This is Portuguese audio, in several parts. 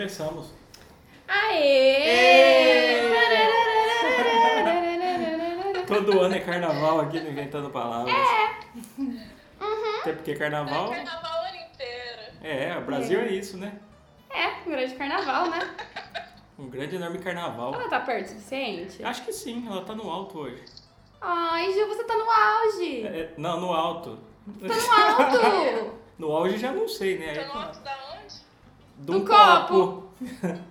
Começamos. Aê! Todo ano é carnaval aqui no Inventando Palavras. Até porque carnaval. Carnaval o ano inteiro. É, o Brasil é isso, né? É, um grande carnaval, né? Um grande enorme carnaval. Ela tá perto o suficiente? Acho que sim, ela tá no alto hoje. Ai, Gil, você tá no auge! É, não, no alto. Tá no alto! No auge já não sei, né? Aí, no alto da onde? Do Do copo.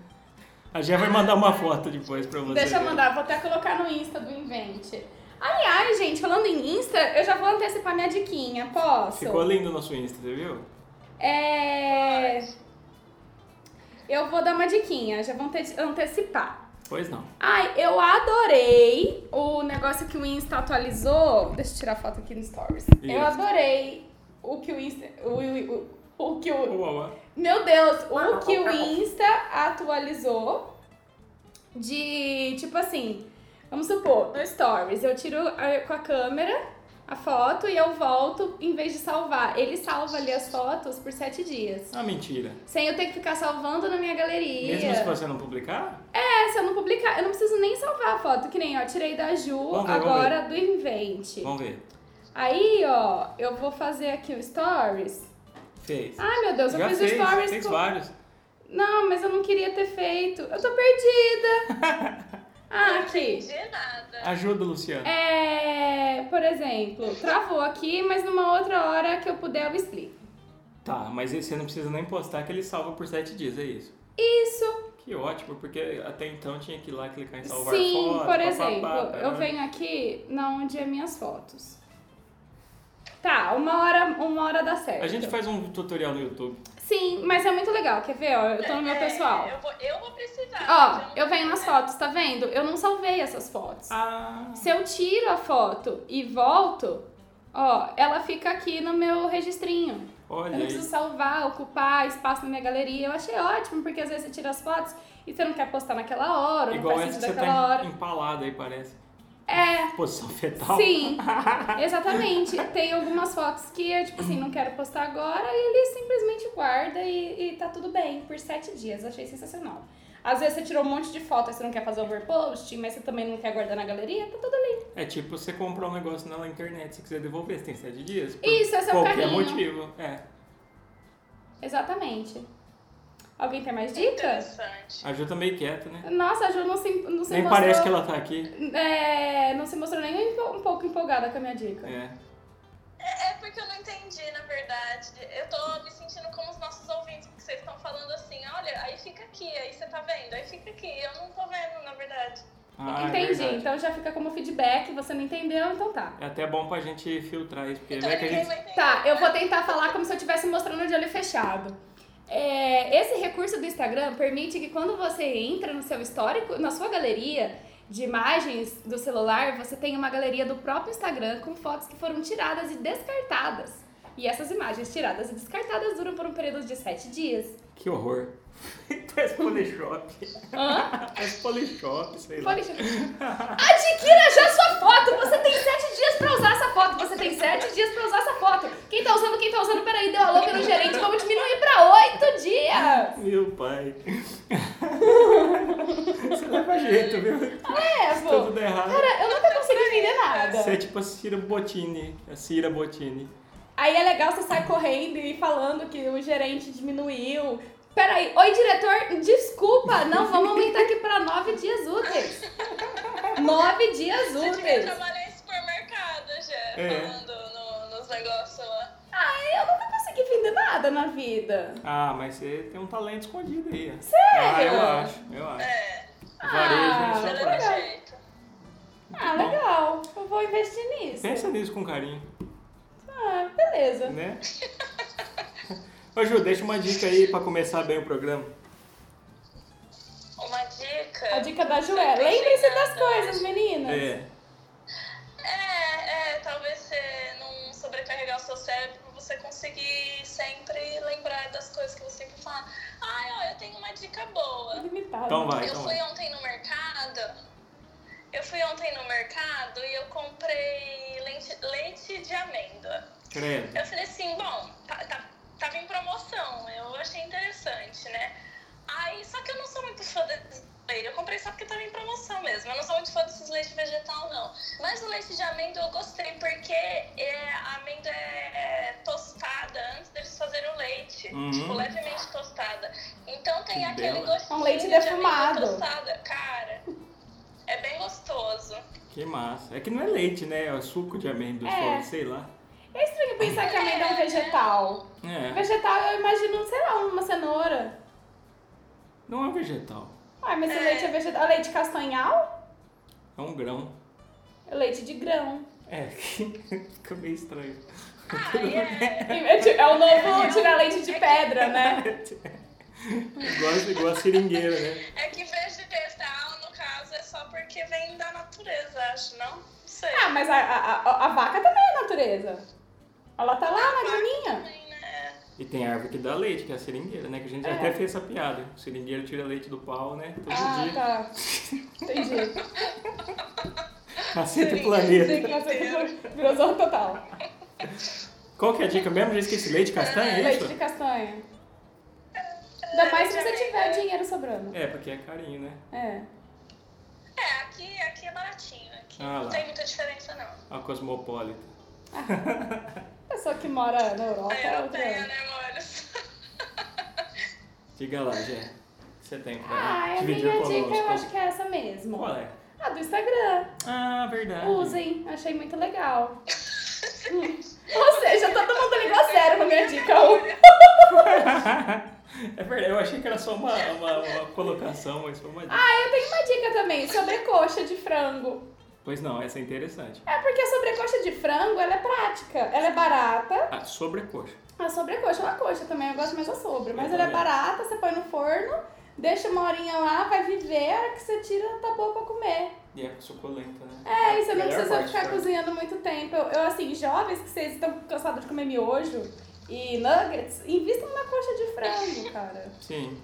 A Gé vai mandar uma foto depois pra você. Deixa eu mandar, vou até colocar no Insta do Invente. Aliás, gente, falando em Insta, eu já vou antecipar minha diquinha, posso? Ficou lindo no nosso Insta, você viu? É... Eu vou dar uma diquinha, já vou ante- antecipar. Pois não. Ai, eu adorei o negócio que o Insta atualizou. Deixa eu tirar a foto aqui no Stories. Eu Isso. adorei o que o Insta. O, o, o, o que o. Boa. Meu Deus, o que o Insta atualizou de tipo assim, vamos supor, no Stories, eu tiro a- com a câmera a foto e eu volto em vez de salvar. Ele salva ali as fotos por sete dias. Ah, mentira. Sem eu ter que ficar salvando na minha galeria. Mesmo se você não publicar? É, se eu não publicar, eu não preciso nem salvar a foto, que nem ó, tirei da Ju ver, agora do Invente. Vamos ver. Aí, ó, eu vou fazer aqui o Stories. Fez. Ai, meu Deus, eu Já fiz fez, o Stories fez com... vários. Não, mas eu não queria ter feito. Eu tô perdida. ah, Não aqui. entendi nada. Ajuda, Luciano. É, por exemplo, travou aqui, mas numa outra hora que eu puder eu explico. Tá, mas você não precisa nem postar que ele salva por sete dias, é isso? Isso. Que ótimo, porque até então tinha que ir lá clicar em salvar Sim, foto. por papapá, exemplo, tá, eu né? venho aqui na onde é minhas fotos. Tá, uma hora, uma hora dá certo. A gente faz um tutorial no YouTube. Sim, mas é muito legal. Quer ver? Ó, eu tô no meu É, pessoal. Eu vou, eu vou precisar. Ó, eu não venho nas fotos, tá vendo? Eu não salvei essas fotos. Ah, Se eu tiro a foto e volto, ó, ela fica aqui no meu registrinho. olha Eu não preciso salvar, ocupar espaço na minha galeria. Eu achei ótimo, porque às vezes você tira as fotos e você não quer postar naquela hora, Igual não faz essa que sentido tá hora. empalada aí, parece. É, Posição fetal. sim, exatamente. Tem algumas fotos que eu, tipo assim, não quero postar agora e ele simplesmente guarda e, e tá tudo bem por sete dias. Achei sensacional. Às vezes você tirou um monte de fotos e você não quer fazer overpost, mas você também não quer guardar na galeria, tá tudo ali. É tipo você comprar um negócio na internet, se quiser devolver, você tem sete dias. Por Isso, esse é o qualquer carrinho. motivo. É. Exatamente. Alguém tem mais É dica? Interessante. A Ju tá meio quieta, né? Nossa, a Ju não se, não se Nem mostrou... parece que ela tá aqui. É, não se mostrou nem um, pouco empolgada com a minha dica. É. É, é porque eu não entendi, na verdade. Eu tô me sentindo como os nossos ouvintes, porque vocês estão falando assim, olha, aí fica aqui, aí você tá vendo, aí fica aqui. Eu não tô vendo, na verdade. Ah, é Entendi, verdade. então já fica como feedback, você não entendeu, então tá. É até bom pra gente filtrar isso, porque Então vai que a ninguém gente. vai entender. Tá, eu né? vou tentar falar como se eu estivesse mostrando de olho fechado. É, esse recurso do Instagram permite que quando você entra no seu histórico, na sua galeria de imagens do celular, você tenha uma galeria do próprio Instagram com fotos que foram tiradas e descartadas. E essas imagens tiradas e descartadas duram por um período de sete dias. Que horror. Parece Polishop. Hã? Parece Polishop, sei lá. Pode Adquira já sua foto! Você tem sete dias pra usar essa foto. Você tem sete dias pra usar essa foto. Quem tá usando, quem tá usando, peraí, deu a louca no gerente, vamos diminuir pra oito dias! Meu pai. Você leva jeito, viu? É, pô. tudo errado. Cara, eu nunca consegui entender nada. Você é tipo a Cira Bottini. A Cira Bottini. Aí é legal você sair correndo e falando que o gerente diminuiu. Peraí, oi diretor, desculpa, não, vamos aumentar aqui pra nove dias úteis. Nove dias úteis. trabalhar em supermercado, já, É. falando no- nos negócios lá. Ai, eu nunca consegui entender nada na vida. Ah, mas você tem um talento escondido aí. Sério? Ah, eu acho, eu acho. É, Varejo Ah, jeito. Ah, legal. Eu vou investir nisso. Pensa nisso com carinho, Ah, beleza. né? Ô Ju, deixa uma dica aí pra começar bem o programa. Uma dica. A dica da Ju é, lembrem-se das coisas, meninas. É. É, é, talvez você não sobrecarregar o seu cérebro pra você conseguir sempre lembrar das coisas que você sempre fala. Ai, ó, eu tenho uma dica boa. Limitado. Então vai, Eu então fui vai. ontem no mercado. Eu fui ontem no mercado e eu comprei leite, leite de amêndoa. Credo. Eu falei assim, bom, tá, tá- tava em promoção, eu achei interessante, né? Aí, só que eu não sou muito fã desse leite, eu comprei só porque tava em promoção mesmo, eu não sou muito fã desses leite vegetal, não. Mas o leite de amêndoa eu gostei, porque é, a amêndoa é, é tostada antes deles fazerem o leite, Uhum. tipo, levemente tostada. Então tem Que aquele bela. gostinho É um leite de amêndoa defumado. tostada. Cara, é bem gostoso. Que massa. É que não é leite, né? É suco de amêndoas, É. sei lá. É estranho pensar que a amêndoa é um vegetal. É. Vegetal eu imagino, sei lá, uma cenoura. Não é vegetal. Ah, mas se leite é vegetal. Leite castanhal? É um grão. É leite de grão. É, fica meio estranho. Ai, é. É o novo tirar leite de pedra, né? igual, igual a seringueira, né? É que vegetal, no caso, é só porque vem da natureza, acho, não? Não sei. Ah, mas a, a, a, a vaca também é natureza. Ela tá lá na graminha. Também, né? E tem árvore que dá leite, que é a seringueira, né? Que a gente É. até fez essa piada. O seringueiro tira leite do pau, né? Todo Ah, dia. tá. Entendi. Caceta Seringueira. planeta. Nossa, virou total. Qual que é a dica mesmo? Já esqueci. Leite castanha, é Leite isso? de castanha. Ainda mais se você tiver dinheiro sobrando. É, porque é carinho, né? É. É, aqui, aqui é baratinho. Aqui Ah, não lá. tem muita diferença, não. A cosmopolita. Pessoa que mora na Europa A é europeia, né, Maurício? Diga lá, Jé. Você tem pra Ah, a dividir minha conosco. dica eu acho que é essa mesmo. Qual é? A do Instagram. Ah, verdade. Usem, achei muito legal. Hum. Ou seja, todo mundo ligou a sério com a minha dica. é verdade, eu achei que era só uma, uma, uma colocação, mas foi uma dica. Ah, eu tenho uma dica também, sobrecoxa de frango. Pois não, essa é interessante. É porque a sobrecoxa de frango, ela é prática. Ela é barata. Ah, sobrecoxa. A sobrecoxa é uma coxa também, eu gosto mais da sobre. Mas ela é barata, você põe no forno, deixa uma horinha lá, vai viver, a hora que você tira, tá boa pra comer. E é suculenta, né? É, e você não precisa ficar cozinhando muito tempo. Eu, eu, assim, jovens que vocês estão cansados de comer miojo e nuggets, invistam na coxa de frango, cara. Sim.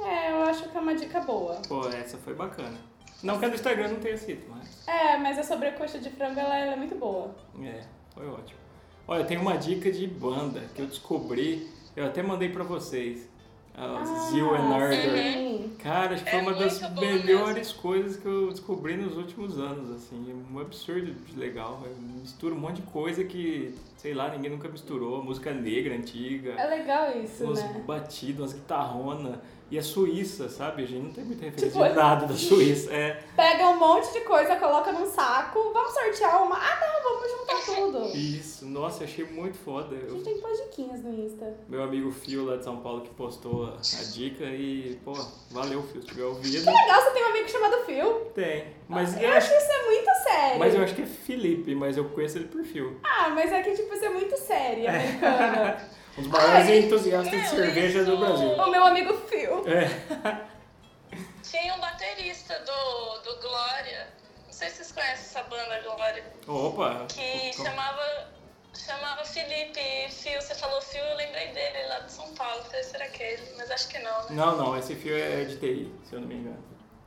É, eu acho que é uma dica boa. Pô, essa foi bacana. Não que a do Instagram não tenha sido, mas... É, mas a sobrecoxa de frango, ela, ela é muito boa. É, foi ótimo. Olha, tem uma dica de banda que eu descobri, eu até mandei pra vocês. A Zil and. Ah, sim. Cara, acho que foi É uma das melhores coisas que eu descobri nos últimos anos, assim. É um absurdo de legal. Eu mistura um monte de coisa que, sei lá, ninguém nunca misturou. Música negra, antiga. É legal isso, umas né? batidas, umas guitarronas. E a Suíça, sabe? A gente não tem muita referência Tipo, de nada da Suíça. É, Pega um monte de coisa, coloca num saco, vamos sortear uma. Ah, não, vamos juntar tudo. isso. Nossa, achei muito foda. A gente tem que diquinhas no Insta. meu amigo Fio lá de São Paulo que postou a, dica e, pô, valeu, Fio, se tiver ouvido. Que legal, você tem um amigo chamado Phil. Tem. Mas eu eu acho acho, isso é muito sério. mas eu acho que é Felipe, mas eu conheço ele por Fio. Ah, mas é que, tipo, isso é muito sério, americana. Um dos maiores Ai, entusiastas de cerveja do isso- Brasil. o meu amigo Phil. É. Tinha um baterista do, do Glória. Não sei se vocês conhecem essa banda Glória. Opa. Que como- chamava, chamava Felipe Fio. Você falou Fio, eu lembrei dele lá de São Paulo. Falei, será que é ele? Mas acho que não, né? Não, não, esse fio é de TI, se eu não me engano.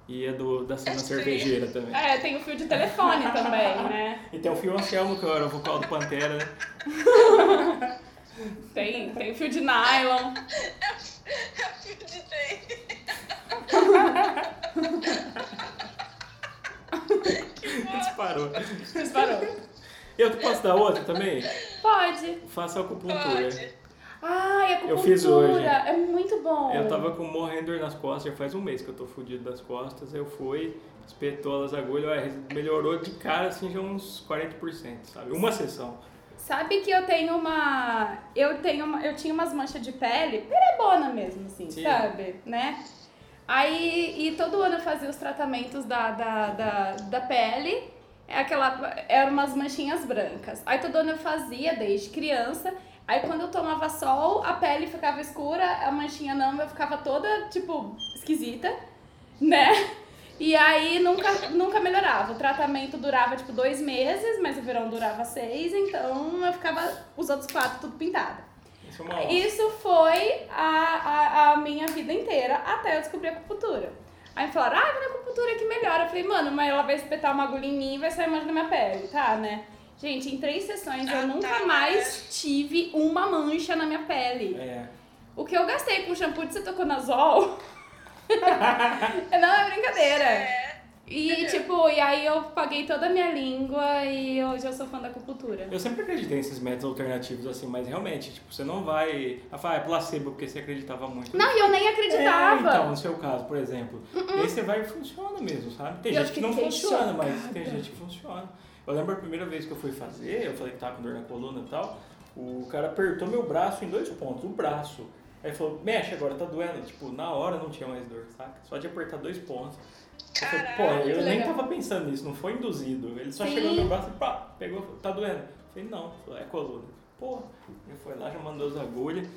E é do, da cena É cervejeira também. É, tem o fio de telefone também, né? E tem o Fio Anselmo, que era o vocal do Pantera, né? Tem, tem fio de nylon. É o Fio de TI. Disparou. Disparou. Eu posso dar outra também? Pode. Faça acupuntura. Pode. Ai, acupuntura. Eu fiz hoje. É muito bom. Eu tava com morrendo dor nas costas, já faz um mês que eu tô fudido das costas. Eu fui, espetou as agulhas, melhorou de cara assim já uns 40%, sabe? Uma sessão. Sabe que eu tenho uma. Eu tenho uma. Eu tinha umas manchas de pele, perebona mesmo, assim, Sim. sabe? Né? Aí, e todo ano eu fazia os tratamentos da, da, da, da pele. É aquela. Eram umas manchinhas brancas. Aí todo ano eu fazia, desde criança. Aí quando eu tomava sol, a pele ficava escura, a manchinha não, eu ficava toda, tipo, esquisita, né? E aí nunca, nunca melhorava. O tratamento durava, tipo, dois meses, mas o verão durava seis, então eu ficava os outros quatro tudo pintado. Isso é Isso foi a, a, a minha vida inteira, até eu descobrir a acupuntura. Aí falaram, ah, mas a acupuntura que melhora. Eu falei, mano, mas ela vai espetar uma agulha em mim e vai sair mancha na minha pele, tá, né? Gente, em três sessões eu Ah, nunca tá, mais tive uma mancha na minha pele. É. O que eu gastei com shampoo de cetoconazol não é brincadeira. É. E tipo, e aí eu paguei toda a minha língua e hoje eu sou fã da acupuntura. Eu sempre acreditei nesses métodos alternativos assim, mas realmente, tipo, você não vai. Ah, é placebo porque você acreditava muito. Não, e eu nem É, acreditava. então, no seu caso, por exemplo. E aí você vai e funciona mesmo, sabe? Tem. Eu gente que não funciona, mas chocada. tem gente que funciona. Eu lembro a primeira vez que eu fui fazer, eu falei que tava com dor na coluna e tal, o cara apertou meu braço em dois pontos, o braço. Aí falou, mexe agora, tá doendo. Tipo, na hora não tinha mais dor, saca? Só de apertar dois pontos. Eu falei, pô, Caralho, eu nem legal. tava pensando nisso, não foi induzido. Ele só Sim. chegou no meu braço e pá, pegou, tá doendo. Eu falei, não, é coluna. Porra, ele foi lá, já mandou as agulhas.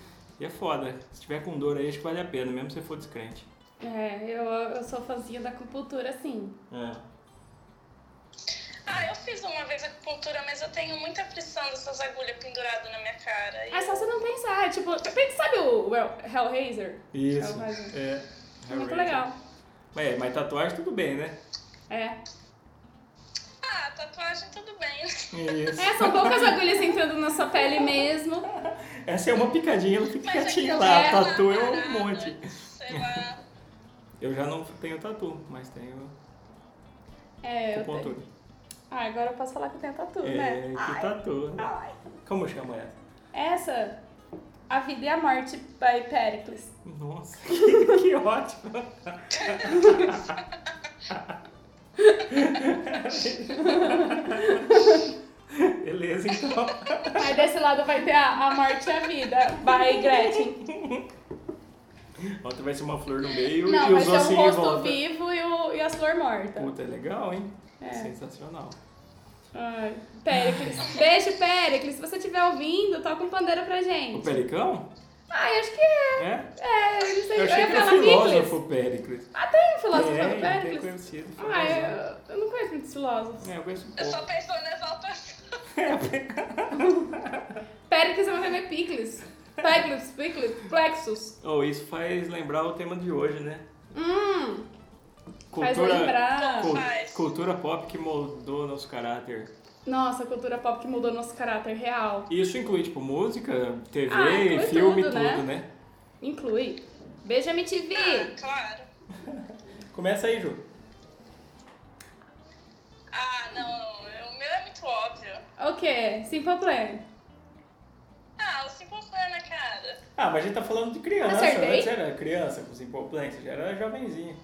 E é foda. Se tiver com dor aí, acho que vale a pena, mesmo se for descrente. É, eu, eu sou fãzinha da acupuntura, sim. É. Ah, eu fiz uma vez acupuntura, mas eu tenho muita pressão dessas agulhas penduradas na minha cara. E É só você não pensar, é tipo, sabe o Well- Hellraiser? Isso. Hellraiser. É. É muito legal. Mas, é, mas tatuagem tudo bem, né? É. Ah, tatuagem tudo bem. Isso. É, são poucas agulhas entrando na sua pele mesmo. Essa é uma picadinha, ela fica Mas quietinha lá. é Tatu é um monte. Sei lá. Eu já não tenho tatu, mas tenho É, eu tenho. Ah, agora eu posso falar que eu tenho tatu, É, né? que Ai, tatu. né? ai. Como chama essa? Essa, A Vida e a Morte, by Pericles. Nossa, que, que ótimo. Beleza, então. Aí desse lado vai ter a, a Morte e a Vida, by Gretchen. Ontem vai ser uma flor no meio Não, e vai os ser um ossinhos em rosto volta. vivo e, o, e as flor morta. Puta, é legal, hein? É. Sensacional. Ai, Pericles. Beijo, Pericles. Se você estiver ouvindo, toca um pandeiro pra O gente. Pericão? Ai, acho que é. É? É, eu não sei. Eu achei ia falar Picles. filósofo Pericles. Ah, tem um filósofo é, tem Pericles? conhecido. Ah, eu, eu não conheço muitos filósofos. É, eu conheço um Eu só pouco. penso na exaltação. Pericles é uma nome Picles. Picles, Picles, Plexus. Oh, isso faz lembrar o tema de hoje, né? Hum, Cultura, lembrar. cul- Faz. cultura pop que moldou nosso caráter. Nossa, a cultura pop que mudou nosso caráter real. Isso inclui, tipo, música, TV, Ah, filme, tudo, tudo, né? né? Inclui. Beijo MTV. Ah, claro. Começa aí, Ju. Ah, não. O meu é muito óbvio. O quê? Simple Plan. Ah, o Simple Plan, né, cara? Ah, mas a gente tá falando de criança. Acertei? Antes era criança com Simple Plan, você já era jovenzinho.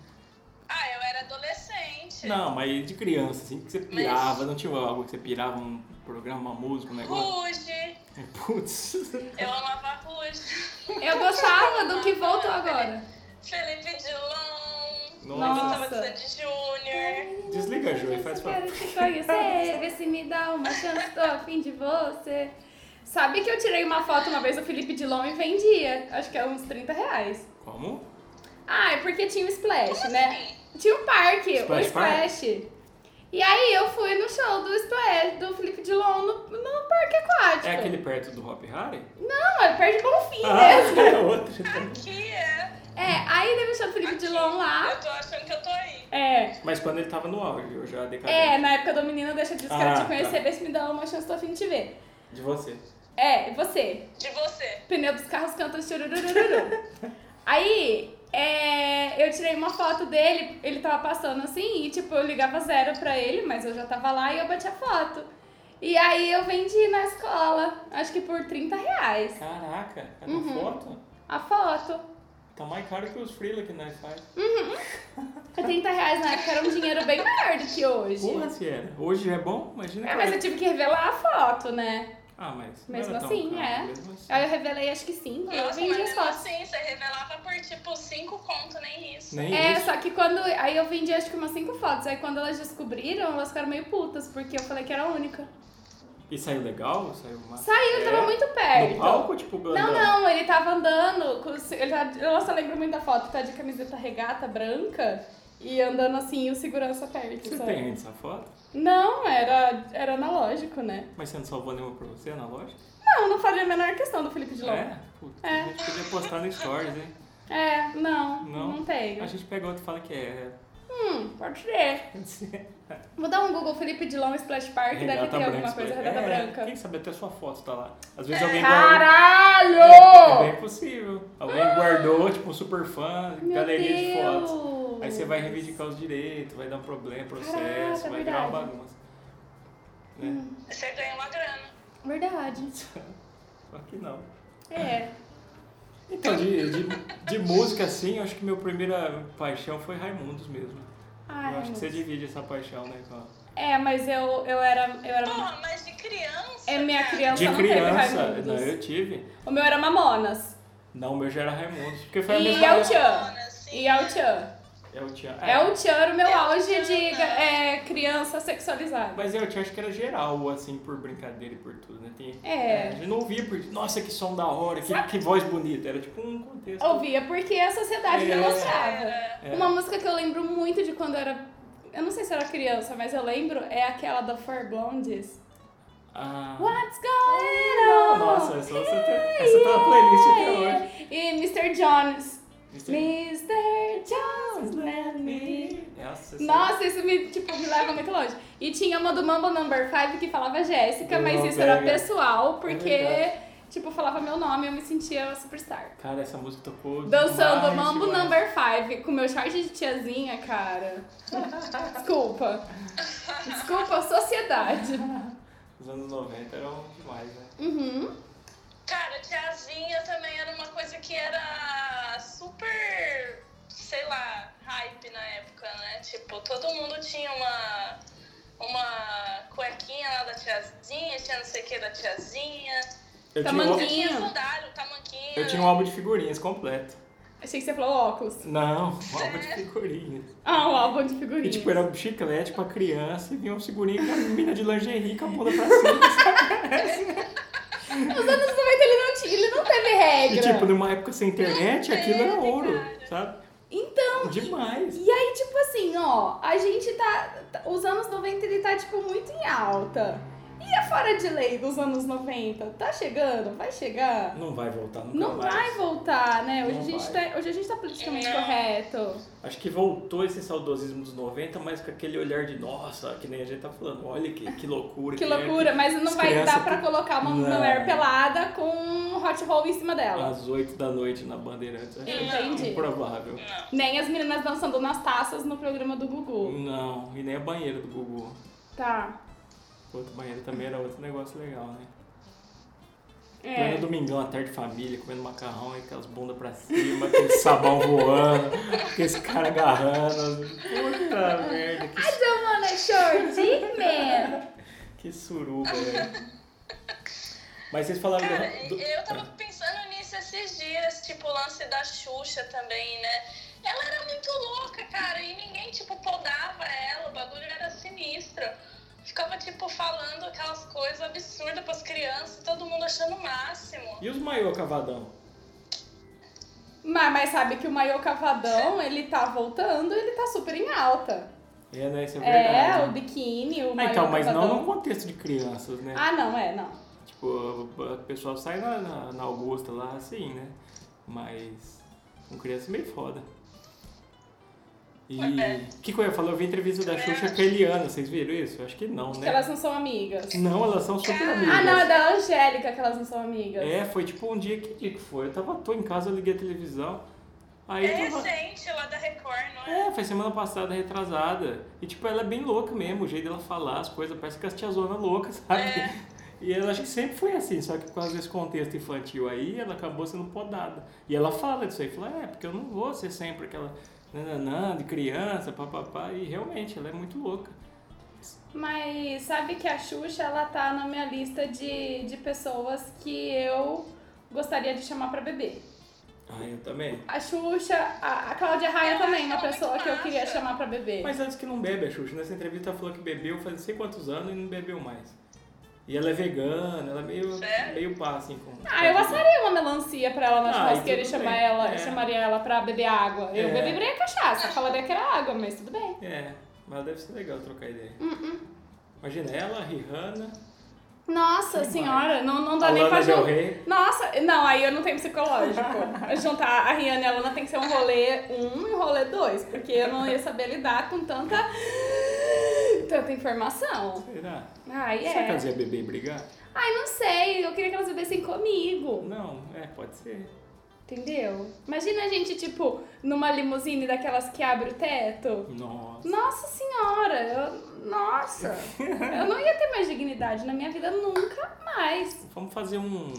Ah, eu era adolescente. Não, mas de criança, assim, que você pirava, não tinha algo que você pirava um programa, uma música, um negócio? Ruge. Putz. Eu amava Ruge. Eu gostava do que voltou agora. Felipe Dilon. Nossa. Eu gostava de Sandy Júnior. Desliga, Ju, e faz Quero favor. te conhecer, vê se me dá uma chance, tô a fim de você. Sabe que eu tirei uma foto uma vez do Felipe Dilon e vendia? Acho que é uns 30 reais. Como? Ah, é porque tinha o Splash, Como né? assim? Tinha um parque, Splash o Splash. E aí eu fui no show do Splash, do Felipe Dilon no, no parque aquático. É aquele perto do Hop Harry? Não, é perto de Bonfim Ah, mesmo. é outro. Aqui é. É, aí teve o show do Felipe Aqui. Dilon lá. Eu tô achando que eu tô aí. É. Mas quando ele tava no auge, eu já decadei. É, na época do menino deixa de quero Ah, te conhecer, tá. vê se me dá uma chance, tô a fim de te ver. De você. É, você. De você. Pneu dos carros canta chururururu. Aí, é, eu tirei uma foto dele, ele tava passando assim, e tipo, eu ligava zero pra ele, mas eu já tava lá e eu bati a foto. E aí eu vendi na escola, acho que por 30 reais, Caraca, cada Uhum. foto a foto. tá mais caro que os freela que nós faz. E 30 reais na época era um dinheiro bem maior do que hoje. Porra, se era. Hoje é bom? Imagina É, mas era. eu tive que revelar a foto, né? Ah, mas. Mesmo assim, caro, é. mesmo assim. Aí eu revelei acho que sim, eu Nossa, vendi mas as mesmo fotos. assim, você revelava por tipo 5 conto, nem isso. Nem É, isso. só que quando. Aí eu vendi acho que umas cinco fotos. Aí quando elas descobriram, elas ficaram meio putas, porque eu falei que era a única. E saiu legal? Saiu uma... Saiu, ele É? tava muito perto. No palco, tipo, Não, andando? não, ele tava andando. com Ele tá, nossa, eu lembro muito da foto. Tá de camiseta regata branca e andando assim o segurança perto. Você sabe? tem essa foto? Não, era, era analógico, né? Mas você não salvou nenhuma pra você na loja? Não, não faria a menor questão do Felipe Dilon. É? Puta, É. a gente podia postar no Stories, hein? É, não, Não? não, tenho. A gente pega outro e fala que é. Hum, pode ser. Vou dar um Google Felipe Dilon Splash Park, deve Regata ter branca, alguma coisa, é, regata branca. Quem sabe até sua foto tá lá. Às vezes alguém guardou. Caralho! É bem possível. Alguém guardou, tipo, um super fã, galeria de Deus! fotos. Aí você vai reivindicar os direitos, vai dar um problema, processo, Caraca, vai virar uma verdade. bagunça. Né? Você ganha uma grana. Verdade. Só que não. É. Então, de, de, de música, assim, eu acho que minha primeira paixão foi Raimundos mesmo. Ai, eu acho que você divide essa paixão, né? Com a... É, mas eu, eu era. Eu era Porra, mas de criança. é minha criança De não teve criança, Raimundos. não, eu tive. O meu era Mamonas. Não, o meu já era Raimundos. Porque foi a E mesma El época. Chan. Mano, assim, E El Chan. É o Tchan. Era o meu El auge de né? é, criança sexualizada. Mas eu Tchan acho que era geral, assim, por brincadeira e por tudo, né? Tem, É. A gente não ouvia porque, nossa, que som da hora, que, que voz bonita. Era tipo um contexto. Ouvia porque a sociedade me É. mostrava. É. Uma música que eu lembro muito de quando eu era. Eu não sei se era criança, mas eu lembro é aquela da Four Blondes. Ah. What's going on? Nossa, essa, você tem, essa tá na playlist até hoje. E Mr. Jones. Mr. Jones, let me. Nossa, essa- Nossa, isso me, tipo, me leva muito longe. E tinha uma do Mambo Number 5 que falava Jéssica, mas isso era pessoal, porque, verdade. tipo, falava meu nome e eu me sentia uma superstar. Cara, essa música tocou. Dançando demais, Mambo demais. Number 5 com meu short de tiazinha, cara. Desculpa. Desculpa sociedade. Os anos 90 eram demais, né? Uhum. Cara, tiazinha também era uma coisa que era super, sei lá, hype na época, né? Tipo, todo mundo tinha uma, uma cuequinha lá da tiazinha, tinha não sei o que da tiazinha. Eu tinha, um, tamanquinha. eu tinha um álbum de figurinhas completo. Achei que você falou óculos. Não, um álbum de figurinhas. Ah, um álbum de E figurinhas. tipo, era um chiclete pra criança e vinha um figurinha com a menina de lingerie com a bunda pra cima. Nos anos 90 ele não, tinha, ele não teve regra. E tipo, numa época sem internet, Não aquilo era teve, ouro, cara. sabe? Então, Demais. E aí, tipo assim, ó, a gente tá. tá- Os anos 90 ele tá, tipo, muito em alta. E a fora de lei dos anos 90? Tá chegando? Vai chegar? Não vai voltar nunca Não mais. vai voltar, né? Hoje, Não a gente vai. tá, hoje a gente tá politicamente correto. Acho que voltou esse saudosismo dos 90, mas com aquele olhar de nossa, que nem a gente tá falando, olha que, que loucura. Que é, loucura, mas não as vai dar pra colocar uma Não. mulher pelada com um hot roll em cima dela. Às 8 da noite na Bandeirantes. Acho Entendi. improvável. Nem as meninas dançando nas taças no programa do Gugu. Não, e nem a banheira do Gugu. Tá. Outro banheiro também era outro negócio legal, né? É. Pleno domingão, à tarde família, comendo macarrão, aí aquelas bundas pra cima, aquele sabão voando, aquele cara agarrando. Puta merda, que, I don't wanna short dick, man. que suruba, velho. Mas vocês falaram Cara, do, do- eu tava pensando nisso esses dias, tipo, o lance da Xuxa também, né? Ela era muito louca, cara, e ninguém, tipo, podava ela, o bagulho era sinistro. Ficava, tipo, falando aquelas coisas absurdas pras crianças, todo mundo achando o máximo. E os maiô cavadão? Mas, mas sabe que o maiô cavadão, ele tá voltando, ele tá super em alta. É, né? Isso é É, verdade. o biquíni, o Ah, maiô então, mas não cavadão. no contexto de crianças, né? Ah, não, é, não. Tipo, o pessoal sai na, na, na Augusta lá assim, né? Mas com criança é meio foda. E É. o que, que eu ia falar? Eu vi entrevista da Xuxa com a Eliana, vocês viram isso? Acho que não, Que né? elas não são amigas. Não, elas são super amigas. Ah, não, é da Angélica que elas não são amigas. É, foi tipo um dia, que dia que foi? Eu tava, tô em casa, eu liguei a televisão. Aí É tava... recente, lá da Record, não é? É, foi semana passada, retrasada. E tipo, ela é bem louca mesmo, o jeito dela falar as coisas, parece que as tiazona louca, sabe? É. E ela acho que sempre foi assim, só que por causa desse contexto infantil aí, ela acabou sendo podada. E ela fala disso aí, fala, é, porque eu não vou ser sempre aquela nananã de criança, papapá, e realmente, ela é muito louca. Mas sabe que a Xuxa, ela tá na minha lista de, de pessoas que eu gostaria de chamar pra beber. Ah, eu também. A Xuxa, a, a Cláudia Raia Eu também, uma ela pessoa que eu queria chamar pra beber. Mas antes que não bebe a Xuxa, nessa entrevista ela falou que bebeu faz não sei quantos anos e não bebeu mais. E ela é vegana, ela é meio, Sério? meio pá, assim, com... Ah, eu assaria uma melancia pra ela na Ah, churrasqueira e chamar bem. ela, É. chamaria ela pra beber água. Eu É. beberia cachaça, falaria que era água, mas tudo bem. É, mas deve ser legal trocar ideia. Uh-uh. Imagina ela, a Rihanna, Nossa senhora, não, não dá a nem pra Lana Del juntar. Nossa, não, aí eu não tenho psicológico. Juntar a Rihanna e a Lana tem que ser um rolê um e um rolê dois, porque eu não ia saber lidar com tanta. Tanta informação. Será? Ai, Será que é. elas iam beber e brigar? Ai, não sei, eu queria que elas bebessem comigo. Não, é, pode ser. Entendeu? Imagina a gente, tipo, numa limusine daquelas que abre o teto. Nossa. Nossa senhora, eu. Nossa! eu não ia ter mais dignidade na minha vida nunca mais. Vamos fazer um...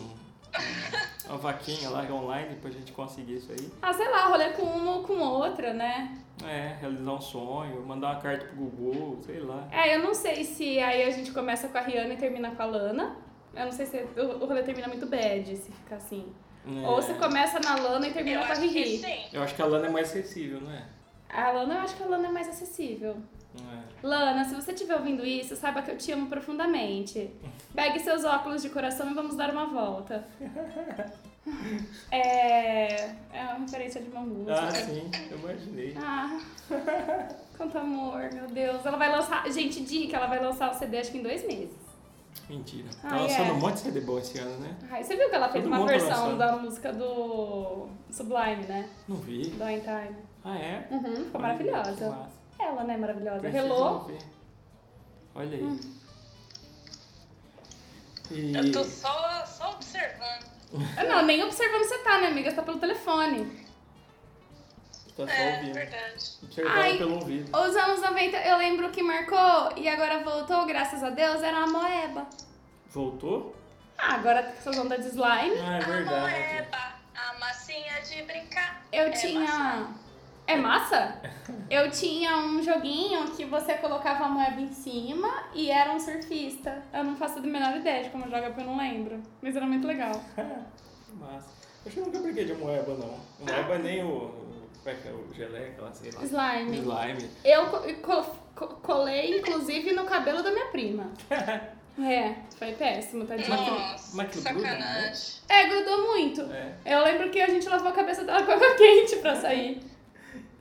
Uma vaquinha lá online pra gente conseguir isso aí. Ah, sei lá, rolê com uma ou com outra, né? É, realizar um sonho, mandar uma carta pro Gugu, sei lá. É, eu não sei se aí a gente começa com a Rihanna e termina com a Lana. Eu não sei se o rolê termina muito bad, se ficar assim. É. Ou se começa na Lana e termina Eu com a Riri. sim. Eu acho que a Lana é mais acessível, não é? A Lana, eu acho que a Lana é mais acessível. É? Lana, se você estiver ouvindo isso, saiba que eu te amo profundamente. Pegue seus óculos de coração e vamos dar uma volta. É, é uma referência de uma música. Ah, sim, eu imaginei. Ah, quanto amor, meu Deus. Ela vai lançar. Gente, di que ela vai lançar o CD acho que em dois meses. Mentira. Ah, lançando é. um monte de CD bom esse ano, né? Ai, você viu que ela fez Todo uma versão lançando. da música do Sublime, né? Não vi. Do Time. Ah, é? Uhum, ficou Olha, maravilhosa. massa. Ela, né, maravilhosa. Preciso Hello. ver. Olha aí. Hum. E... Eu tô só, só observando. Ah, Não, nem observando você tá, né, amiga? Você tá pelo telefone. Tá só É, ouvindo. verdade. Observando Ai. pelo ouvido. Os anos 90, eu lembro que marcou e agora voltou, graças a Deus, era a Moeba. Voltou? Ah, agora com essas ondas de slime. Ah, é A verdade. moeba, a massinha de brincar. Eu É tinha. massa. É massa? Eu tinha um joguinho que você colocava a moeba em cima e era um surfista. Eu não faço a menor ideia de como joga porque eu não lembro. Mas era muito legal. Massa. Acho que eu nunca briguei de moeba, não. Moeba nem o. o- Como é que é? O geleca lá, sei lá. Slime. Slime. Eu co- co- co- colei, inclusive, no cabelo da minha prima. É, foi péssimo, tadinho. Nossa, mas que gruda, sacanagem. É, grudou muito. É. Eu lembro que a gente lavou a cabeça dela com água quente pra sair.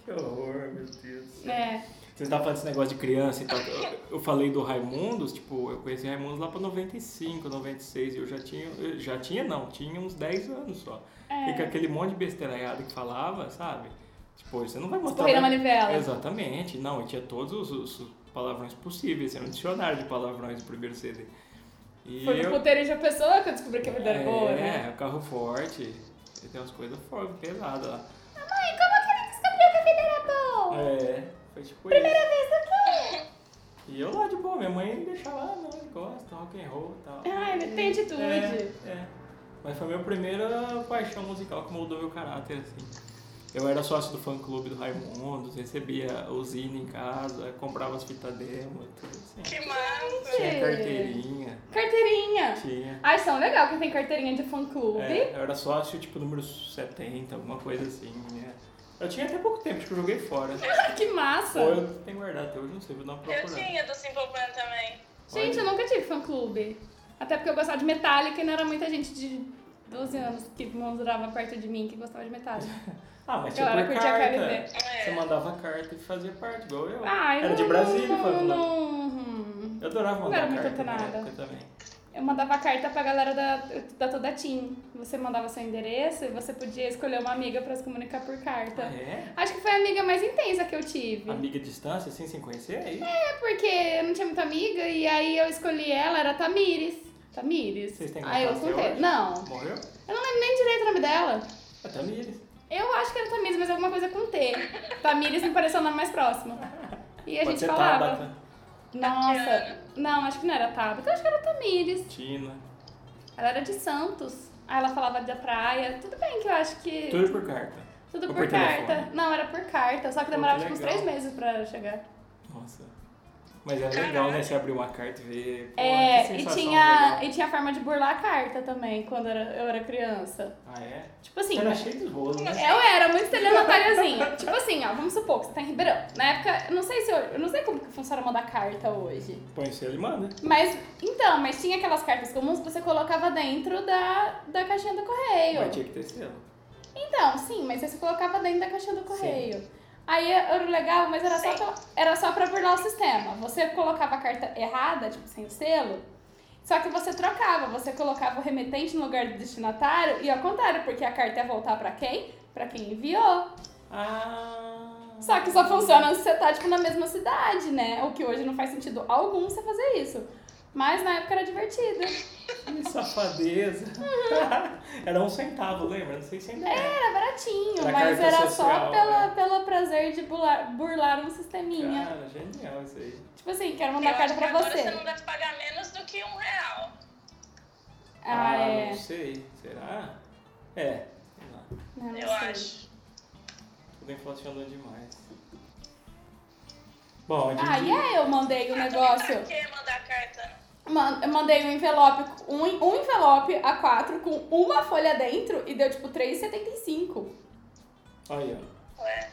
Que horror, meu Deus. É. Vocês estavam falando desse negócio de criança e tal. Eu, eu falei do Raimundos, tipo, eu conheci Raimundos lá pra 95, 96, e eu já tinha. Eu já tinha, não, tinha uns 10 anos só. É. E com aquele monte de besteiraiada que falava, sabe? Tipo, você não vai mostrar. Escorrer na manivela. Exatamente. Não, e tinha todos os, os palavrões possíveis. Era um dicionário de palavrões do primeiro CD. E Foi no eu, puteiro de pessoa que eu descobri que a vida era boa, é, né? carro forte. E tem umas coisas fortes, pesadas lá. É, foi tipo Primeira isso. vez aqui. E eu lá de boa, minha mãe deixava, ah, não, ele gosta, rock and roll e tal. Ai, ele tem atitude. É, é. Mas foi a minha primeira paixão musical que moldou meu caráter, assim. Eu era sócio do fã clube do Raimundos, recebia o zine em casa, comprava as fitas demo, tudo assim. Que massa. Tinha carteirinha, Carteirinha. tinha. Ai, são legal que tem carteirinha de fã-clube. É, eu era sócio, tipo, número 70, alguma coisa assim, né? Eu tinha até pouco tempo, acho que eu joguei fora. que massa. Ou eu tenho guardado até hoje, não sei, vou dar uma Eu procurada. tinha do Simple Plan também. Gente, eu nunca tive fã-clube. Até porque eu gostava de Metallica e não era muita gente de 12 anos que morava perto de mim que gostava de Metallica. Ah, mas A tinha galera por curtia carta. KLB. Você É. mandava carta e fazia parte, igual eu. Ah, eu Era de não- Brasília, não, fã clube. não, Eu adorava Não mandar era muito carta na antenada. época também. Eu mandava carta pra galera da, da Toda Team. Você mandava seu endereço e você podia escolher uma amiga pra se comunicar por carta. Ah, é? Acho que foi a amiga mais intensa que eu tive. Amiga à distância, assim, sem conhecer? Aí? É porque eu não tinha muita amiga e aí eu escolhi ela, era Tamires. Tamires. Vocês têm Aí eu contei. Não, Morreu? eu não lembro nem direito o nome dela. A Tamires. Eu acho que era Tamires, mas alguma coisa com T. Tamires me pareceu o nome mais próximo. E a Pode gente falava. Tabata, Nossa, não, acho que não era Tabata, eu acho que era Tamires. Tina. Ela era de Santos. Aí ela falava da praia. Tudo bem que eu acho que. Tudo por carta. Tudo Ou por, por carta. Não, era por carta. Só que Pô, demorava que tipo uns três meses pra chegar. Nossa. Mas é legal, né? Você abrir uma carta e ver. Pô, É, que e tinha, legal. e tinha forma de burlar a carta também, quando era- eu era criança. Ah, é? Tipo assim, Era cheio de rolo, né? eu era muito estelionatáriazinha. tipo assim, ó, vamos supor que você tá em Ribeirão. Na época, eu não sei se eu, eu não sei como que funciona mandar carta hoje. Põe se ele manda. Mas, então, mas tinha aquelas cartas comuns que você colocava dentro da, da caixinha do correio. Mas tinha que ter selo. Então, sim, mas você colocava dentro da caixinha do correio. Aí era legal, mas era só, pra, era só pra burlar o sistema. Você colocava a carta errada, tipo, sem o selo, só que você trocava. Você colocava o remetente no lugar do destinatário e ao contrário, porque a carta ia voltar pra quem? Pra quem enviou. Ah. Só que só funciona se você tá, tipo, na mesma cidade, né? O que hoje não faz sentido algum você fazer isso. Mas na época era divertido. Que safadeza. era um centavo, lembra? Não sei se ainda é. Era baratinho, Pra mas era só social, pela, né? pelo prazer de burlar, burlar um sisteminha. Cara, genial isso aí. Tipo assim, quero Eu mandar carta pra agora você. você não deve pagar menos do que um real. Ah, é. Não sei. Será? É. Sei lá. Não, não Eu sei. acho. Tudo inflacionou demais. Bom, de Ah, e aí eu mandei o Ah, também negócio. Pra que mandar carta? Mandei um envelope, um, um envelope A4 com uma folha dentro e deu tipo R$3,75. Aí, ó. Ué.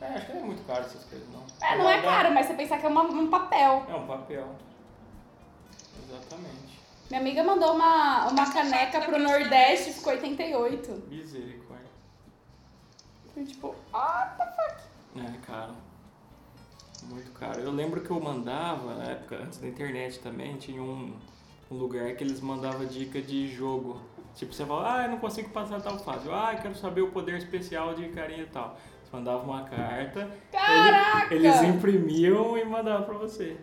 É, acho que não é muito caro essas coisas, não. É, não é caro, mas você pensar que é uma- um papel. É um papel. Exatamente. Minha amiga mandou uma, uma caneca foto pro Nordeste, vez. ficou 88. Misericórdia. Tipo, ah, the fuck. É, caro. Muito caro. Eu lembro que eu mandava, na época, antes da internet também, tinha um, um lugar que eles mandavam dica de jogo. Tipo, você fala, ah, eu não consigo passar tal fase. Ah, eu quero saber o poder especial de carinha e tal. Você mandava uma carta, Caraca! ele- eles imprimiam e mandavam pra você.